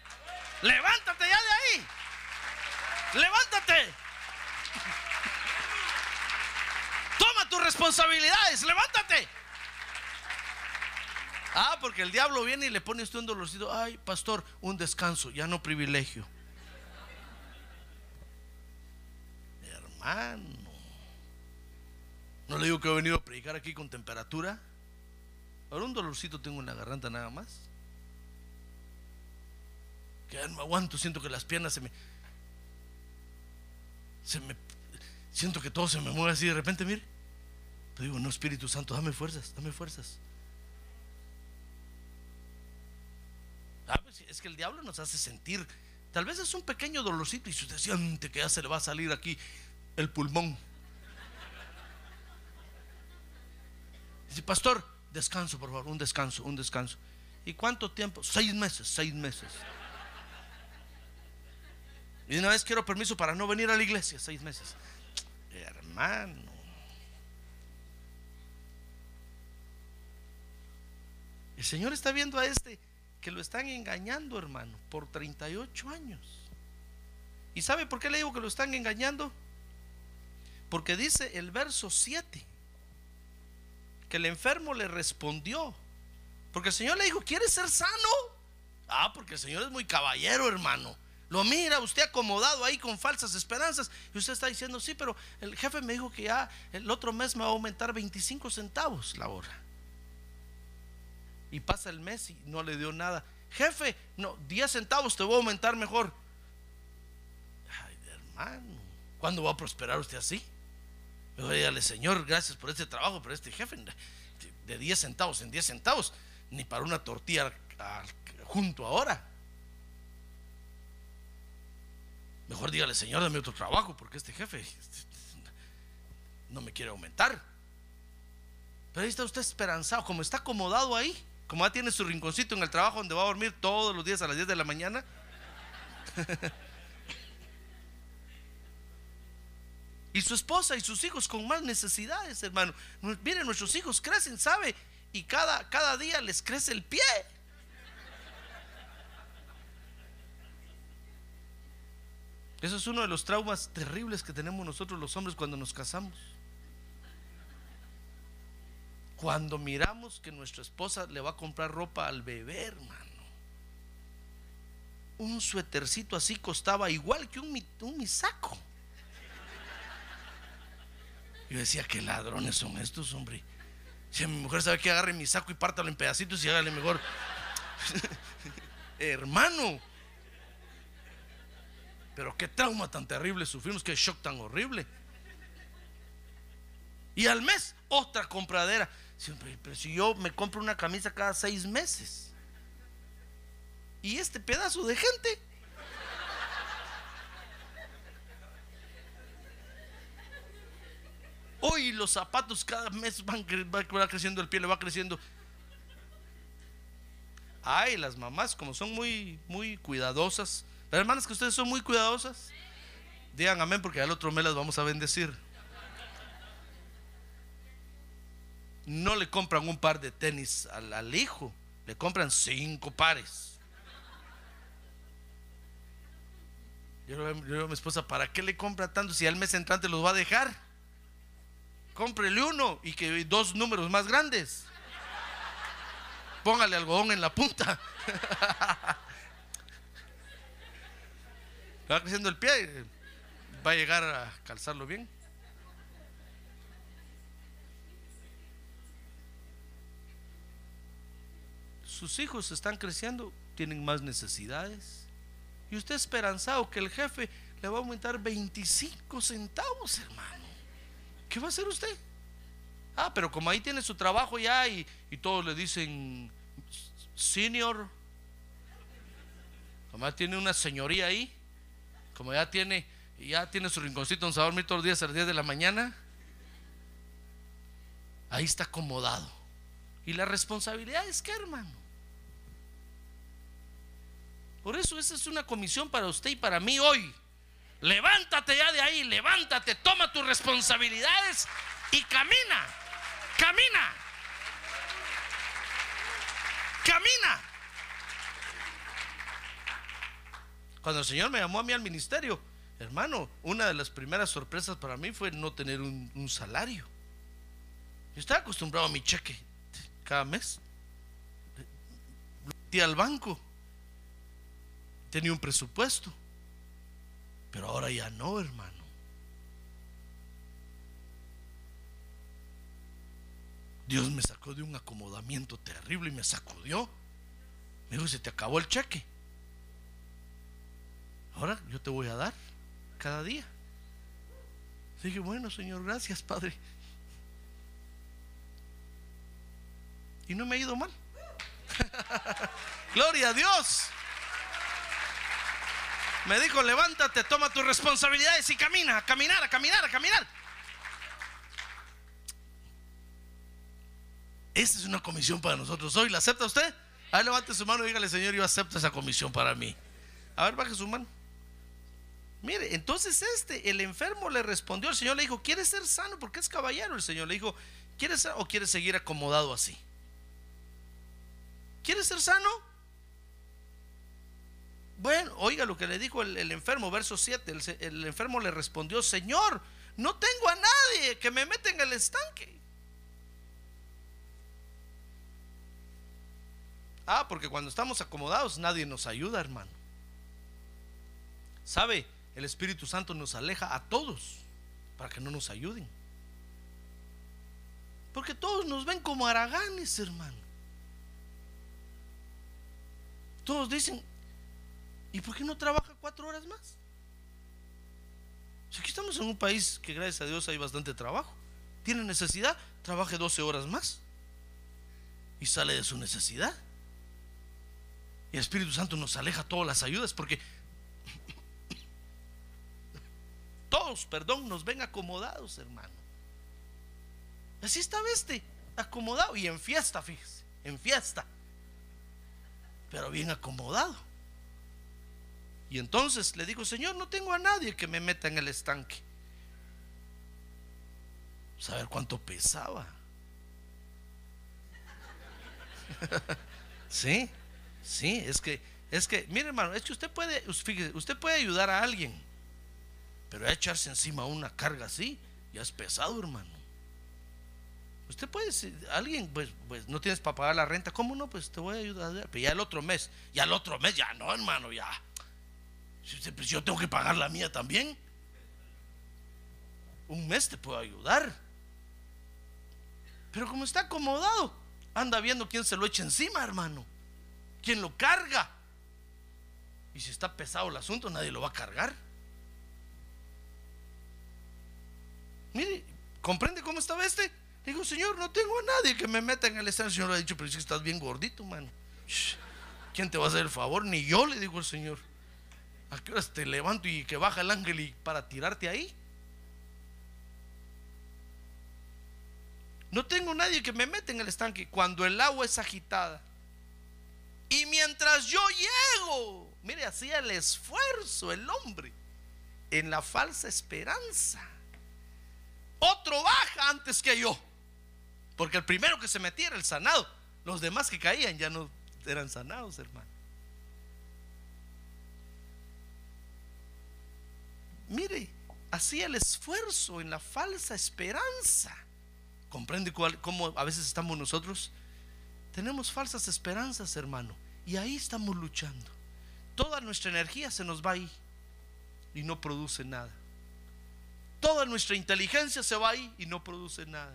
Levántate ya de ahí. Levántate. Toma tus responsabilidades. Levántate. Ah, porque el diablo viene y le pone usted un dolorcito. Ay, pastor, un descanso, ya no privilegio. Hermano. No le digo que he venido a predicar aquí con temperatura. Ahora un dolorcito tengo en la garganta nada más que ya no aguanto, siento que las piernas se me, se me, siento que todo se me mueve así de repente, mire. Te digo, no, Espíritu Santo, dame fuerzas, dame fuerzas. Es que el diablo nos hace sentir, tal vez es un pequeño dolorcito y usted siente que ya se le va a salir aquí el pulmón. Dice, pastor, descanso, por favor, un descanso, un descanso. ¿Y cuánto tiempo? Seis meses, seis meses. Y una vez quiero permiso para no venir a la iglesia, seis meses. Hermano. El Señor está viendo a este que lo están engañando, hermano, por 38 años. ¿Y sabe por qué le digo que lo están engañando? Porque dice el verso 7 que el enfermo le respondió. Porque el Señor le dijo, ¿quieres ser sano? Ah, porque el Señor es muy caballero, hermano. Lo mira usted acomodado ahí con falsas esperanzas y usted está diciendo, sí, pero el jefe me dijo que ya el otro mes me va a aumentar 25 centavos la hora. Y pasa el mes y no le dio nada. Jefe, no, 10 centavos te voy a aumentar mejor. Ay, hermano, ¿cuándo va a prosperar usted así? Dígale, Señor, gracias por este trabajo, pero este jefe de 10 centavos en 10 centavos, ni para una tortilla junto ahora. Mejor dígale, Señor, dame otro trabajo, porque este jefe no me quiere aumentar. Pero ahí está usted esperanzado, como está acomodado ahí, como ya tiene su rinconcito en el trabajo donde va a dormir todos los días a las 10 de la mañana. y su esposa y sus hijos con más necesidades, hermano. Miren, nuestros hijos crecen, ¿sabe? Y cada, cada día les crece el pie. Eso es uno de los traumas terribles que tenemos nosotros los hombres cuando nos casamos. Cuando miramos que nuestra esposa le va a comprar ropa al bebé, hermano. Un suétercito así costaba igual que un, un misaco. Yo decía, qué ladrones son estos, hombre. Si mi mujer sabe que agarre mi saco y pártalo en pedacitos y hágale mejor. Hermano, pero qué trauma tan terrible sufrimos, qué shock tan horrible. Y al mes, otra compradera. Pero si yo me compro una camisa cada seis meses. Y este pedazo de gente. Hoy los zapatos cada mes van, va creciendo el pie, le va creciendo. Ay, las mamás, como son muy, muy cuidadosas, hermanas que ustedes son muy cuidadosas, digan amén porque al otro mes las vamos a bendecir. No le compran un par de tenis al, hijo, le compran cinco pares. Yo le digo a mi esposa, ¿para qué le compra tanto si al mes entrante los va a dejar? Cómprele uno y que dos números más grandes. Póngale algodón en la punta. Va creciendo el pie, va a llegar a calzarlo bien. Sus hijos están creciendo, tienen más necesidades. Y usted esperanzado que el jefe le va a aumentar 25 centavos, hermano. ¿Qué va a hacer usted? Ah, pero como ahí tiene su trabajo ya y, y todos le dicen senior, como ya tiene una señoría ahí, como ya tiene, ya tiene su rinconcito donde se va a dormir todos los días a las 10 de la mañana, ahí está acomodado. Y la responsabilidad es que, hermano. Por eso esa es una comisión para usted y para mí hoy. Levántate ya de ahí, levántate, toma tus responsabilidades y camina, camina, camina. Cuando el Señor me llamó a mí al ministerio, hermano, una de las primeras sorpresas para mí fue no tener un, salario. Yo estaba acostumbrado a mi cheque cada mes. Lo metía al banco. Tenía un presupuesto. Pero ahora ya no, hermano. Dios me sacó de un acomodamiento terrible y me sacudió. Me dijo, se te acabó el cheque. Ahora yo te voy a dar cada día. Dije, bueno, Señor, gracias, Padre. Y no me ha ido mal. Gloria a Dios. Me dijo, levántate, toma tus responsabilidades y camina, a caminar, a caminar, a caminar. Esta es una comisión para nosotros hoy. ¿La acepta usted? A ver, levante su mano y dígale, Señor, yo acepto esa comisión para mí. A ver, baje su mano. Mire, entonces este, el enfermo le respondió, el Señor le dijo, ¿quieres ser sano? Porque es caballero. El Señor le dijo, ¿quieres ser o quieres seguir acomodado así? ¿Quieres ser sano? Bueno, oiga lo que le dijo el, enfermo, verso 7. El, el, enfermo le respondió, Señor, no tengo a nadie que me meta en el estanque. Ah, porque cuando estamos acomodados nadie nos ayuda, hermano. ¿Sabe? El Espíritu Santo nos aleja a todos para que no nos ayuden. Porque todos nos ven como araganes, hermano. Todos dicen, ¿y por qué no trabaja cuatro horas más? Si aquí estamos en un país que gracias a Dios hay bastante trabajo. Tiene necesidad, trabaje 12 horas más. Y sale de su necesidad. Y el Espíritu Santo nos aleja todas las ayudas porque todos, perdón, nos ven acomodados, hermano. Así estaba este, acomodado y en fiesta, fíjese, en fiesta. Pero bien acomodado. Y entonces le digo, Señor, no tengo a nadie que me meta en el estanque. Saber cuánto pesaba. sí, sí, es que, es que, mire hermano, es que usted puede, fíjese, usted puede ayudar a alguien, pero echarse encima una carga así, ya es pesado, hermano. Usted puede, alguien, pues, pues no tienes para pagar la renta, ¿cómo no? Pues te voy a ayudar. Pero ya el otro mes, ya el otro mes, ya no, hermano, ya. Pues yo tengo que pagar la mía también. Un mes te puedo ayudar. Pero como está acomodado, anda viendo quién se lo echa encima, hermano. Quién lo carga. Y si está pesado el asunto, nadie lo va a cargar. Mire, ¿comprende cómo estaba este? Digo, Señor, no tengo a nadie que me meta en el estadio. El Señor le ha dicho, pero si estás bien gordito, mano. ¿Quién te va a hacer el favor? Ni yo, le digo al Señor. ¿A qué horas te levanto y que baja el ángel y para tirarte ahí? No tengo nadie que me meta en el estanque cuando el agua es agitada. Y mientras yo llego, mire, hacía el esfuerzo el hombre en la falsa esperanza. Otro baja antes que yo. Porque el primero que se metía era el sanado. Los demás que caían ya no eran sanados, hermano. Mire, hacía el esfuerzo en la falsa esperanza. ¿Comprende cuál, cómo a veces estamos nosotros? Tenemos falsas esperanzas, hermano. Y ahí estamos luchando. Toda nuestra energía se nos va ahí. y no produce nada. Toda nuestra inteligencia se va ahí y no produce nada.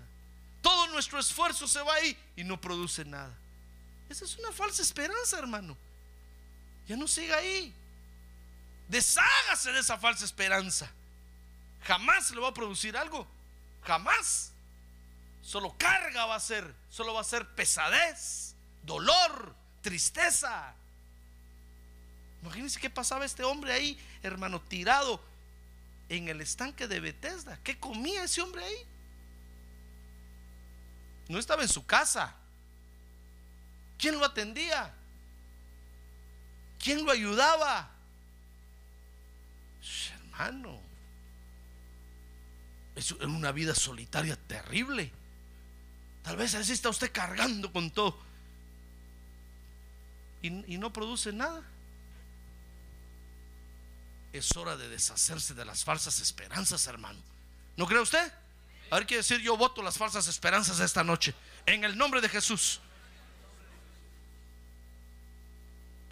Todo nuestro esfuerzo se va ahí y no produce nada. Esa es una falsa esperanza, hermano. Ya no siga ahí. Deshágase de esa falsa esperanza. Jamás le va a producir algo. Jamás. Solo carga va a ser. Solo va a ser pesadez, dolor, tristeza. Imagínense qué pasaba este hombre ahí, hermano, tirado en el estanque de Bethesda. ¿Qué comía ese hombre ahí? No estaba en su casa. ¿Quién lo atendía? ¿Quién lo ayudaba? Hermano, es una vida solitaria terrible. Tal vez así está usted cargando con todo y, no produce nada. Es hora de deshacerse de las falsas esperanzas, hermano. ¿No cree usted? A ver, quiere decir yo voto las falsas esperanzas esta noche. En el nombre de Jesús.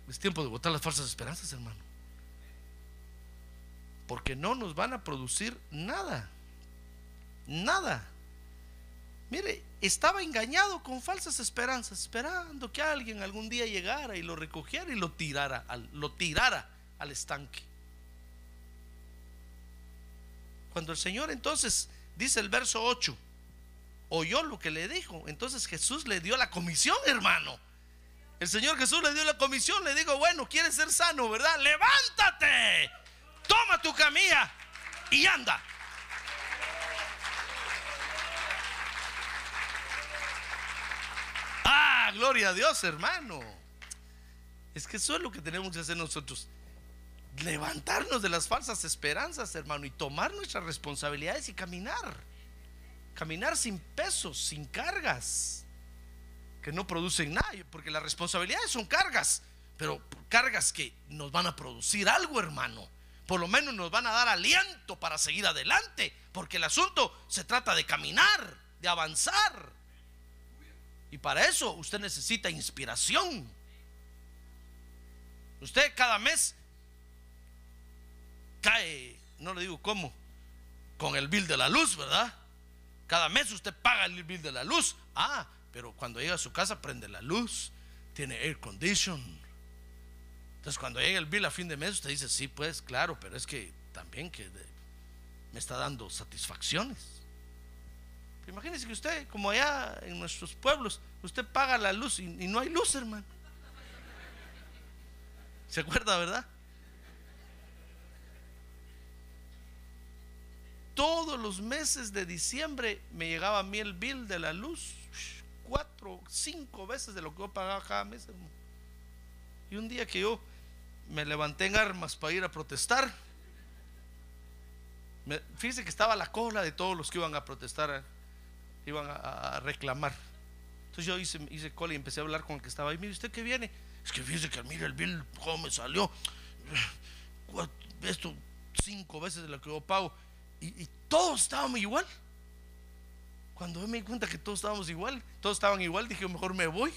Es tiempo de votar las falsas esperanzas, hermano. Porque no nos van a producir nada. Nada. Mire, estaba engañado con falsas esperanzas, esperando que alguien algún día llegara y lo recogiera y lo tirara al, lo tirara al estanque. Cuando el Señor entonces dice el verso 8, oyó lo que le dijo, entonces Jesús le dio la comisión, hermano. El Señor Jesús le dio la comisión, le dijo, bueno, quieres ser sano, ¿verdad? Levántate, toma tu camilla y anda. Ah, gloria a Dios, hermano. Es que eso es lo que tenemos que hacer nosotros. Levantarnos de las falsas esperanzas, hermano, y tomar nuestras responsabilidades y caminar. Caminar sin pesos, sin cargas, que no producen nada, porque las responsabilidades son cargas, pero cargas que nos van a producir algo, hermano. Por lo menos nos van a dar aliento para seguir adelante, porque el asunto se trata de caminar, de avanzar. Y para eso usted necesita inspiración. Usted cada mes cae, no le digo cómo, con el bill de la luz, ¿verdad? Cada mes usted paga el bill de la luz. Ah, pero cuando llega a su casa prende la luz, tiene air condition. Entonces cuando llega el bill a fin de mes usted dice, sí, pues claro, pero es que también que me está dando satisfacciones. Imagínese que usted, como allá en nuestros pueblos, usted paga la luz y, y no hay luz, hermano. ¿Se acuerda, verdad? Todos los meses de diciembre me llegaba a mí el bill de la luz, cuatro, cinco veces de lo que yo pagaba cada mes, hermano. Y un día que yo me levanté en armas para ir a protestar, fíjese que estaba la cola de todos los que iban a protestar iban a, reclamar. Entonces yo hice, hice cola y empecé a hablar con el que estaba ahí. Mire, ¿usted qué viene? Es que fíjese que mire el bill, cómo me salió. Esto cinco veces de lo que yo pago. Y, todos estábamos igual. Cuando me di cuenta que todos estábamos igual, todos estaban igual, dije, mejor me voy.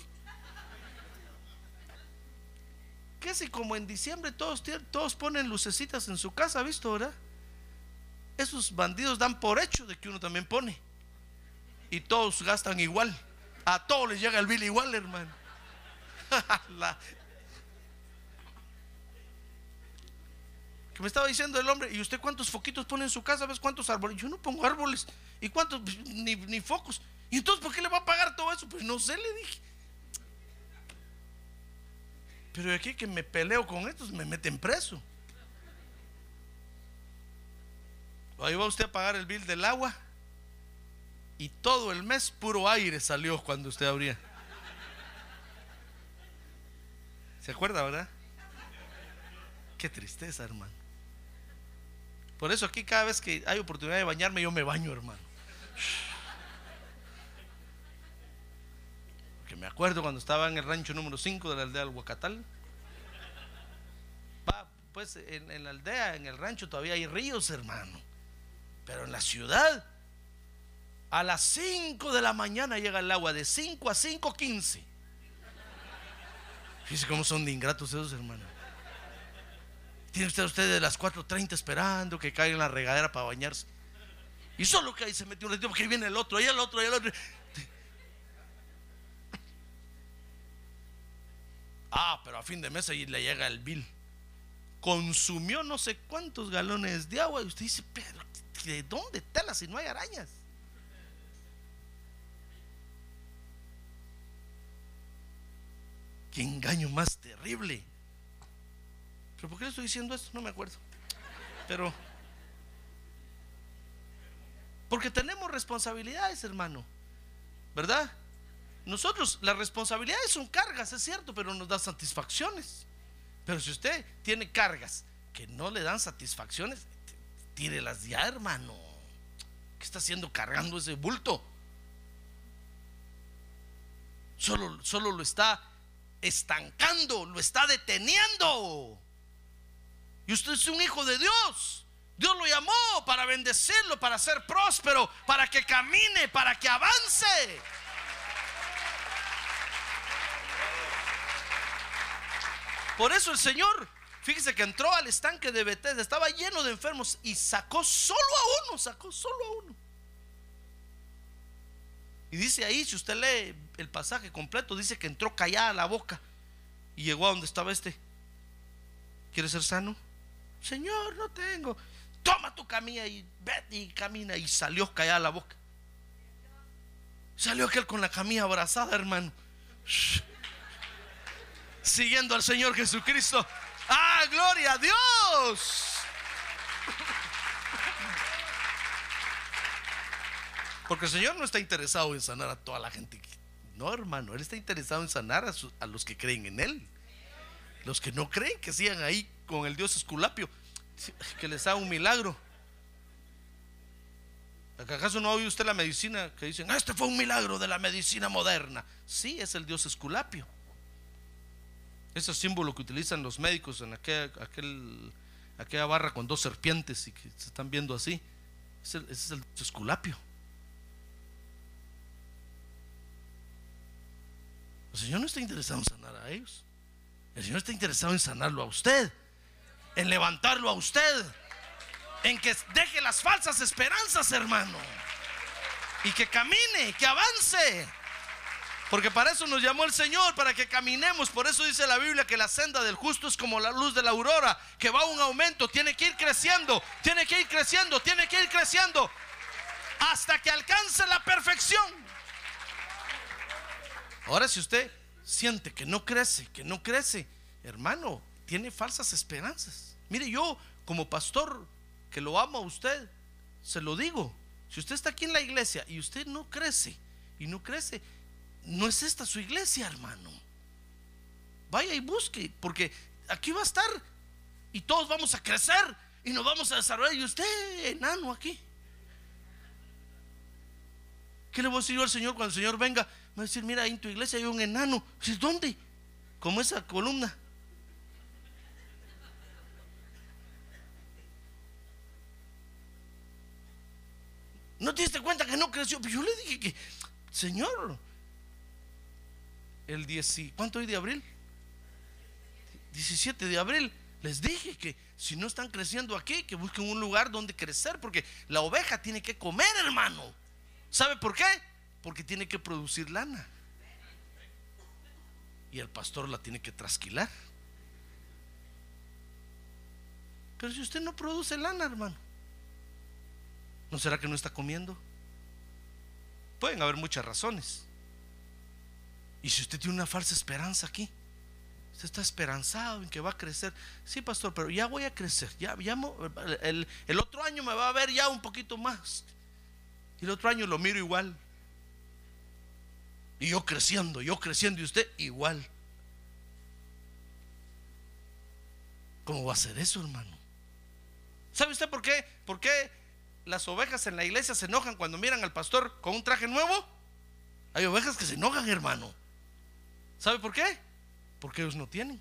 ¿Qué si como en diciembre todos, todos ponen lucecitas en su casa, visto, verdad? Esos bandidos dan por hecho de que uno también pone y todos gastan igual. A todos les llega el bill igual, hermano. Que me estaba diciendo el hombre, ¿y usted cuántos foquitos pone en su casa? ¿Ves cuántos árboles? Yo no pongo árboles. ¿Y cuántos? Ni, ni focos. ¿Y entonces por qué le va a pagar todo eso? Pues no sé, le dije. Pero aquí que me peleo con estos, me meten preso. Ahí va usted a pagar el bill del agua y todo el mes puro aire salió cuando usted abría. ¿Se acuerda, verdad? Qué tristeza, hermano. Por eso aquí cada vez que hay oportunidad de bañarme, yo me baño, hermano. Porque me acuerdo cuando estaba en el rancho número 5 de la aldea del Huacatal. pues en, la aldea, en el rancho, todavía hay ríos, hermano. Pero en la ciudad a las 5 de la mañana llega el agua, de 5 a 5.15. Fíjense cómo son de ingratos esos hermanos. Tiene usted, usted de las 4.30 esperando que caiga en la regadera para bañarse. Y solo que ahí se metió un ratito porque viene el otro, ahí el otro, ahí el otro. Ah, pero a fin de mes ahí le llega el bill. Consumió no sé cuántos galones de agua y usted dice, pero ¿de dónde tela si no hay arañas? Qué engaño más terrible. ¿Pero por qué le estoy diciendo esto? No me acuerdo. Pero... Porque tenemos responsabilidades, hermano. ¿Verdad? Nosotros, las responsabilidades son cargas, es cierto, pero nos da satisfacciones. Pero si usted tiene cargas que no le dan satisfacciones, tírelas ya, hermano. ¿Qué está haciendo cargando ese bulto? Solo, solo lo está estancando, lo está deteniendo. Y usted es un hijo de Dios. Dios lo llamó para bendecirlo, para ser próspero, para que camine, para que avance. Por eso el Señor, fíjese que entró al estanque de Bethesda, estaba lleno de enfermos y sacó solo a uno, sacó solo a uno. Y dice ahí, si usted lee el pasaje completo, dice que entró callada la boca y llegó a donde estaba este. ¿Quieres ser sano? Señor, no tengo. Toma tu camilla y vete y camina. Y salió callada la boca. Salió aquel con la camilla abrazada, hermano siguiendo al Señor Jesucristo. ¡Ah, gloria a Dios! Porque el Señor no está interesado en sanar a toda la gente. No, hermano, Él está interesado en sanar a, los que creen en Él. Los que no creen, que sigan ahí con el Dios Esculapio, que les haga un milagro. ¿Acaso no oye usted la medicina que dicen, ah, este fue un milagro de la medicina moderna? Sí, es el Dios Esculapio. Ese símbolo que utilizan los médicos en aquel, aquella barra con dos serpientes y que se están viendo así. Ese, es el esculapio. El Señor no está interesado en sanar a ellos. El Señor está interesado en sanarlo a usted. En levantarlo a usted. En que deje las falsas esperanzas, hermano. Y que camine, que avance. Porque para eso nos llamó el Señor, para que caminemos. Por eso dice la Biblia que la senda del justo es como la luz de la aurora, que va a un aumento, tiene que ir creciendo, tiene que ir creciendo, tiene que ir creciendo, hasta que alcance la perfección. Ahora si usted siente que no crece, que no crece, hermano, tiene falsas esperanzas. Mire, yo como pastor que lo amo a usted, se lo digo. Si usted está aquí en la iglesia y usted no crece, y no crece, no es esta su iglesia, hermano. Vaya y busque, porque aquí va a estar y todos vamos a crecer y nos vamos a desarrollar. Y usted, enano, aquí. ¿Qué le voy a decir yo al Señor cuando el Señor venga? Me va a decir, mira, en tu iglesia hay un enano. ¿dónde? Como esa columna. ¿No te diste cuenta que no creció? Yo le dije que, Señor, el 10, ¿cuánto hoy de abril? 17 de abril. Les dije que si no están creciendo aquí, que busquen un lugar donde crecer, porque la oveja tiene que comer, hermano. ¿Sabe por qué? Porque tiene que producir lana. Y el pastor la tiene que trasquilar. Pero si usted no produce lana, hermano, ¿no será que no está comiendo? Pueden haber muchas razones. Y si usted tiene una falsa esperanza aquí, usted está esperanzado en que va a crecer. Sí, pastor, pero ya voy a crecer. Ya, el, el otro año me va a ver ya un poquito más. Y el otro año lo miro igual. Y yo creciendo, yo creciendo y usted igual. ¿Cómo va a ser eso, hermano? ¿Sabe usted por qué? ¿Por qué las ovejas en la iglesia se enojan cuando miran al pastor con un traje nuevo? Hay ovejas que se enojan, hermano. ¿Sabe por qué? Porque ellos no tienen.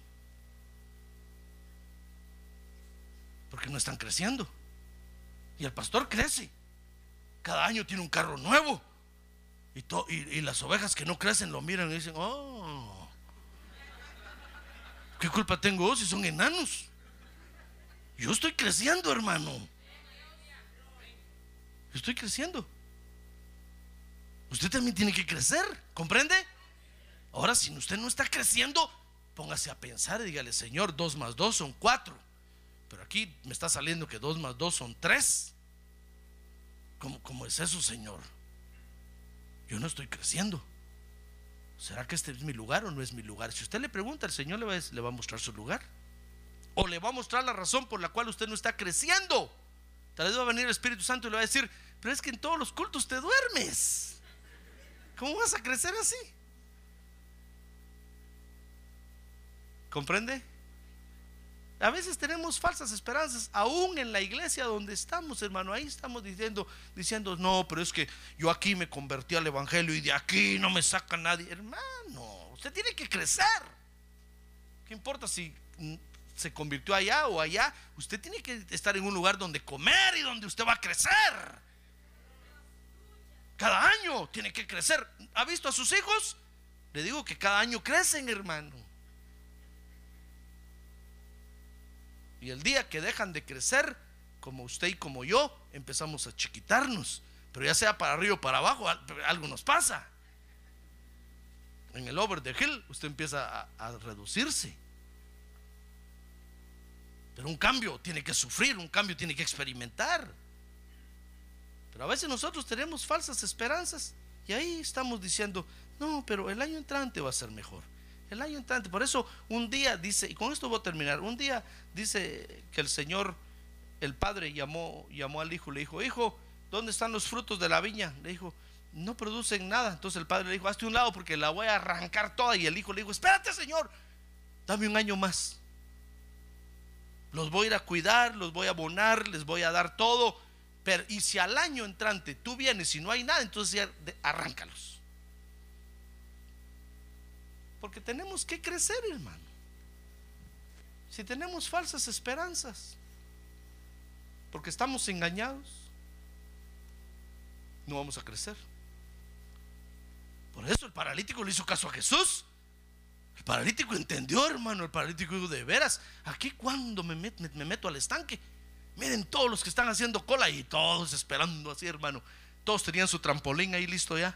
Porque no están creciendo. Y el pastor crece. Cada año tiene un carro nuevo. Y, y, las ovejas que no crecen lo miran y dicen, oh, ¿qué culpa tengo si son enanos? Yo estoy creciendo, hermano. Yo estoy creciendo. Usted también tiene que crecer, ¿comprende? Ahora, si usted no está creciendo, póngase a pensar y dígale, Señor, dos más dos son cuatro. Pero aquí me está saliendo que dos más dos son tres. ¿Cómo, es eso, Señor? Yo no estoy creciendo. ¿Será que este es mi lugar o no es mi lugar? Si usted le pregunta, el Señor le va, le va a mostrar su lugar. O le va a mostrar la razón por la cual usted no está creciendo. Tal vez va a venir el Espíritu Santo y le va a decir, pero es que en todos los cultos te duermes. ¿Cómo vas a crecer así? ¿Comprende? A veces tenemos falsas esperanzas, aún en la iglesia donde estamos, hermano. Ahí estamos diciendo, diciendo, no, pero es que yo aquí me convertí al evangelio y de aquí no me saca nadie. Hermano, usted tiene que crecer. ¿Qué importa si se convirtió allá o allá? Usted tiene que estar en un lugar donde comer y donde usted va a crecer. Cada año tiene que crecer. ¿Ha visto a sus hijos? Le digo que cada año crecen, hermano. Y el día que dejan de crecer, como usted y como yo, empezamos a chiquitarnos. Pero ya sea para arriba o para abajo, algo nos pasa. En el over the hill, usted empieza a, a reducirse. Pero un cambio tiene que sufrir, un cambio tiene que experimentar. Pero a veces nosotros tenemos falsas esperanzas y ahí estamos diciendo, no, pero el año entrante va a ser mejor el año entrante. Por eso un día dice, y con esto voy a terminar, un día dice que el Señor, el Padre llamó, llamó al Hijo, le dijo, Hijo, ¿dónde están los frutos de la viña? Le dijo, no producen nada. Entonces el Padre le dijo, hazte un lado porque la voy a arrancar toda. Y el Hijo le dijo, espérate Señor, dame un año más. Los voy a ir a cuidar, los voy a abonar, les voy a dar todo. Pero, y si al año entrante tú vienes y no hay nada, entonces ya arráncalos. Porque tenemos que crecer, hermano. Si tenemos falsas esperanzas, porque estamos engañados, no vamos a crecer. Por eso el paralítico le hizo caso a Jesús. El paralítico entendió, hermano. El paralítico dijo, de veras, aquí cuando me, me meto al estanque, miren todos los que están haciendo cola y todos esperando así, hermano. Todos tenían su trampolín ahí listo ya.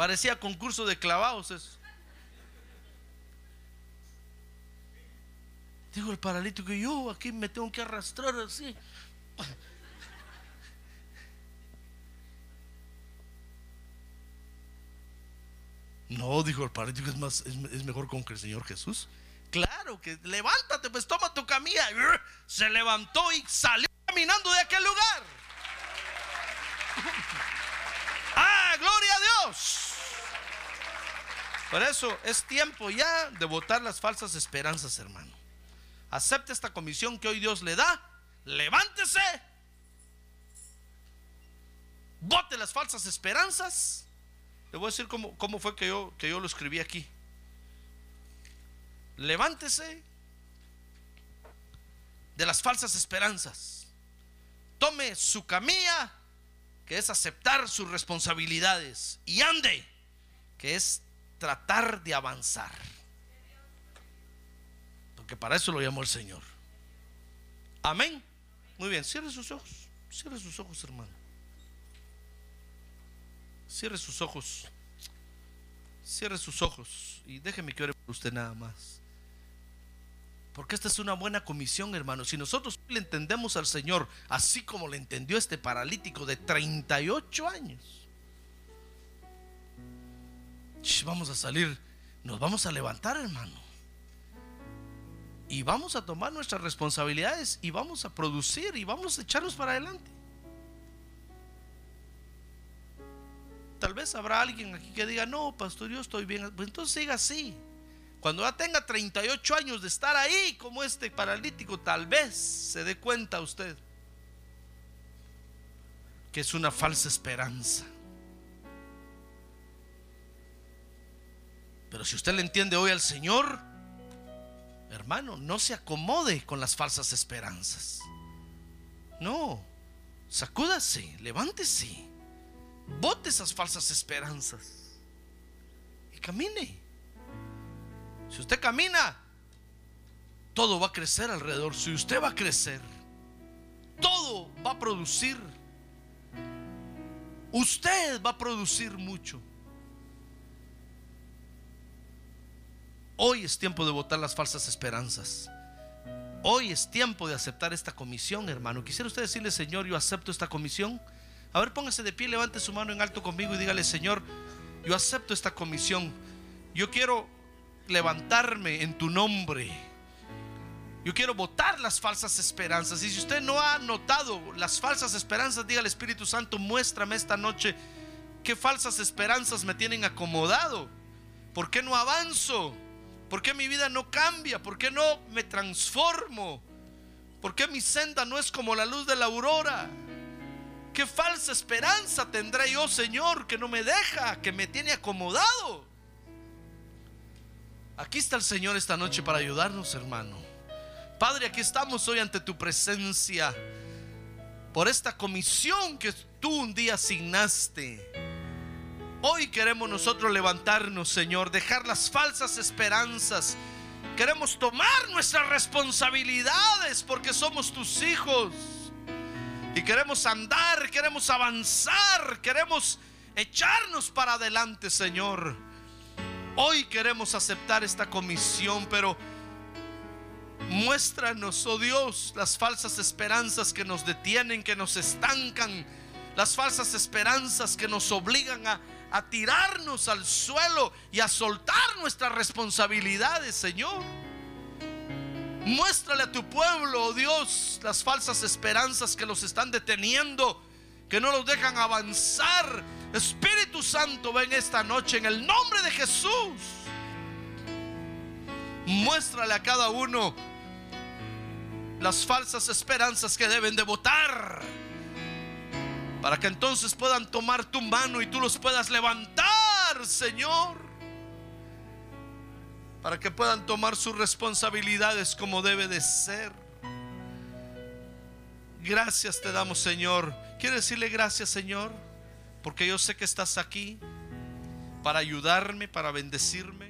Parecía concurso de clavados eso. Dijo el paralítico, yo aquí me tengo que arrastrar así. No, dijo el paralítico, es, más, es, mejor con que el Señor Jesús. Claro que levántate, pues toma tu camilla. Se levantó y salió caminando de aquel lugar. ¡Ah, gloria a Dios! Por eso es tiempo ya de votar las falsas esperanzas, hermano. Acepte esta comisión que hoy Dios le da. Levántese. Vote las falsas esperanzas. Le voy a decir cómo, cómo fue que yo, que yo lo escribí aquí. Levántese de las falsas esperanzas. Tome su camilla, que es aceptar sus responsabilidades, y ande, que es tratar de avanzar. Porque para eso lo llamó el Señor. Amén. Muy bien, cierre sus ojos. Cierre sus ojos, hermano. Cierre sus ojos. Cierre sus ojos y déjeme que ore por usted nada más. Porque esta es una buena comisión, hermano. Si nosotros le entendemos al Señor así como le entendió este paralítico de 38 años, vamos a salir, nos vamos a levantar, hermano. Y vamos a tomar nuestras responsabilidades y vamos a producir y vamos a echarnos para adelante. Tal vez habrá alguien aquí que diga, no, pastor, yo estoy bien. Pues entonces siga así. Cuando ya tenga 38 años de estar ahí como este paralítico, tal vez se dé cuenta usted que es una falsa esperanza. Pero si usted le entiende hoy al Señor, hermano, no se acomode con las falsas esperanzas. No, sacúdase, levántese, bote esas falsas esperanzas y camine. Si usted camina todo va a crecer alrededor Si Usted va a crecer. Todo va a producir. Usted va a producir mucho. Hoy es tiempo de votar las falsas esperanzas. Hoy es tiempo de aceptar esta comisión, hermano. Quisiera usted decirle, Señor, yo acepto esta comisión. A ver, póngase de pie, levante su mano en alto conmigo y dígale, Señor, yo acepto esta comisión. Yo quiero levantarme en tu nombre. Yo quiero votar las falsas esperanzas. Y si usted no ha notado las falsas esperanzas, diga al Espíritu Santo, muéstrame esta noche qué falsas esperanzas me tienen acomodado. ¿Por qué no avanzo? ¿Por qué mi vida no cambia? ¿Por qué no me transformo? ¿Por qué mi senda no es como la luz de la aurora? ¿Qué falsa esperanza tendré yo, Señor, que no me deja, que me tiene acomodado? Aquí está el Señor esta noche para ayudarnos, hermano. Padre, aquí estamos hoy ante tu presencia por esta comisión que tú un día asignaste Hoy queremos nosotros levantarnos, Señor, dejar las falsas esperanzas. Queremos tomar nuestras responsabilidades porque somos tus hijos. Y queremos andar, queremos avanzar, queremos echarnos para adelante, Señor. Hoy queremos aceptar esta comisión, pero muéstranos, oh Dios, las falsas esperanzas que nos detienen, que nos estancan, las falsas esperanzas que nos obligan a, a tirarnos al suelo y a soltar nuestras responsabilidades, Señor. Muéstrale a tu pueblo, oh Dios, las falsas esperanzas que los están deteniendo, que no los dejan avanzar. Espíritu Santo, ven esta noche en el nombre de Jesús. Muéstrale a cada uno las falsas esperanzas que deben de votar para que entonces puedan tomar tu mano y tú los puedas levantar, Señor. Para que puedan tomar sus responsabilidades como debe de ser. Gracias te damos, Señor. Quiero decirle gracias, Señor, porque yo sé que estás aquí para ayudarme, para bendecirme.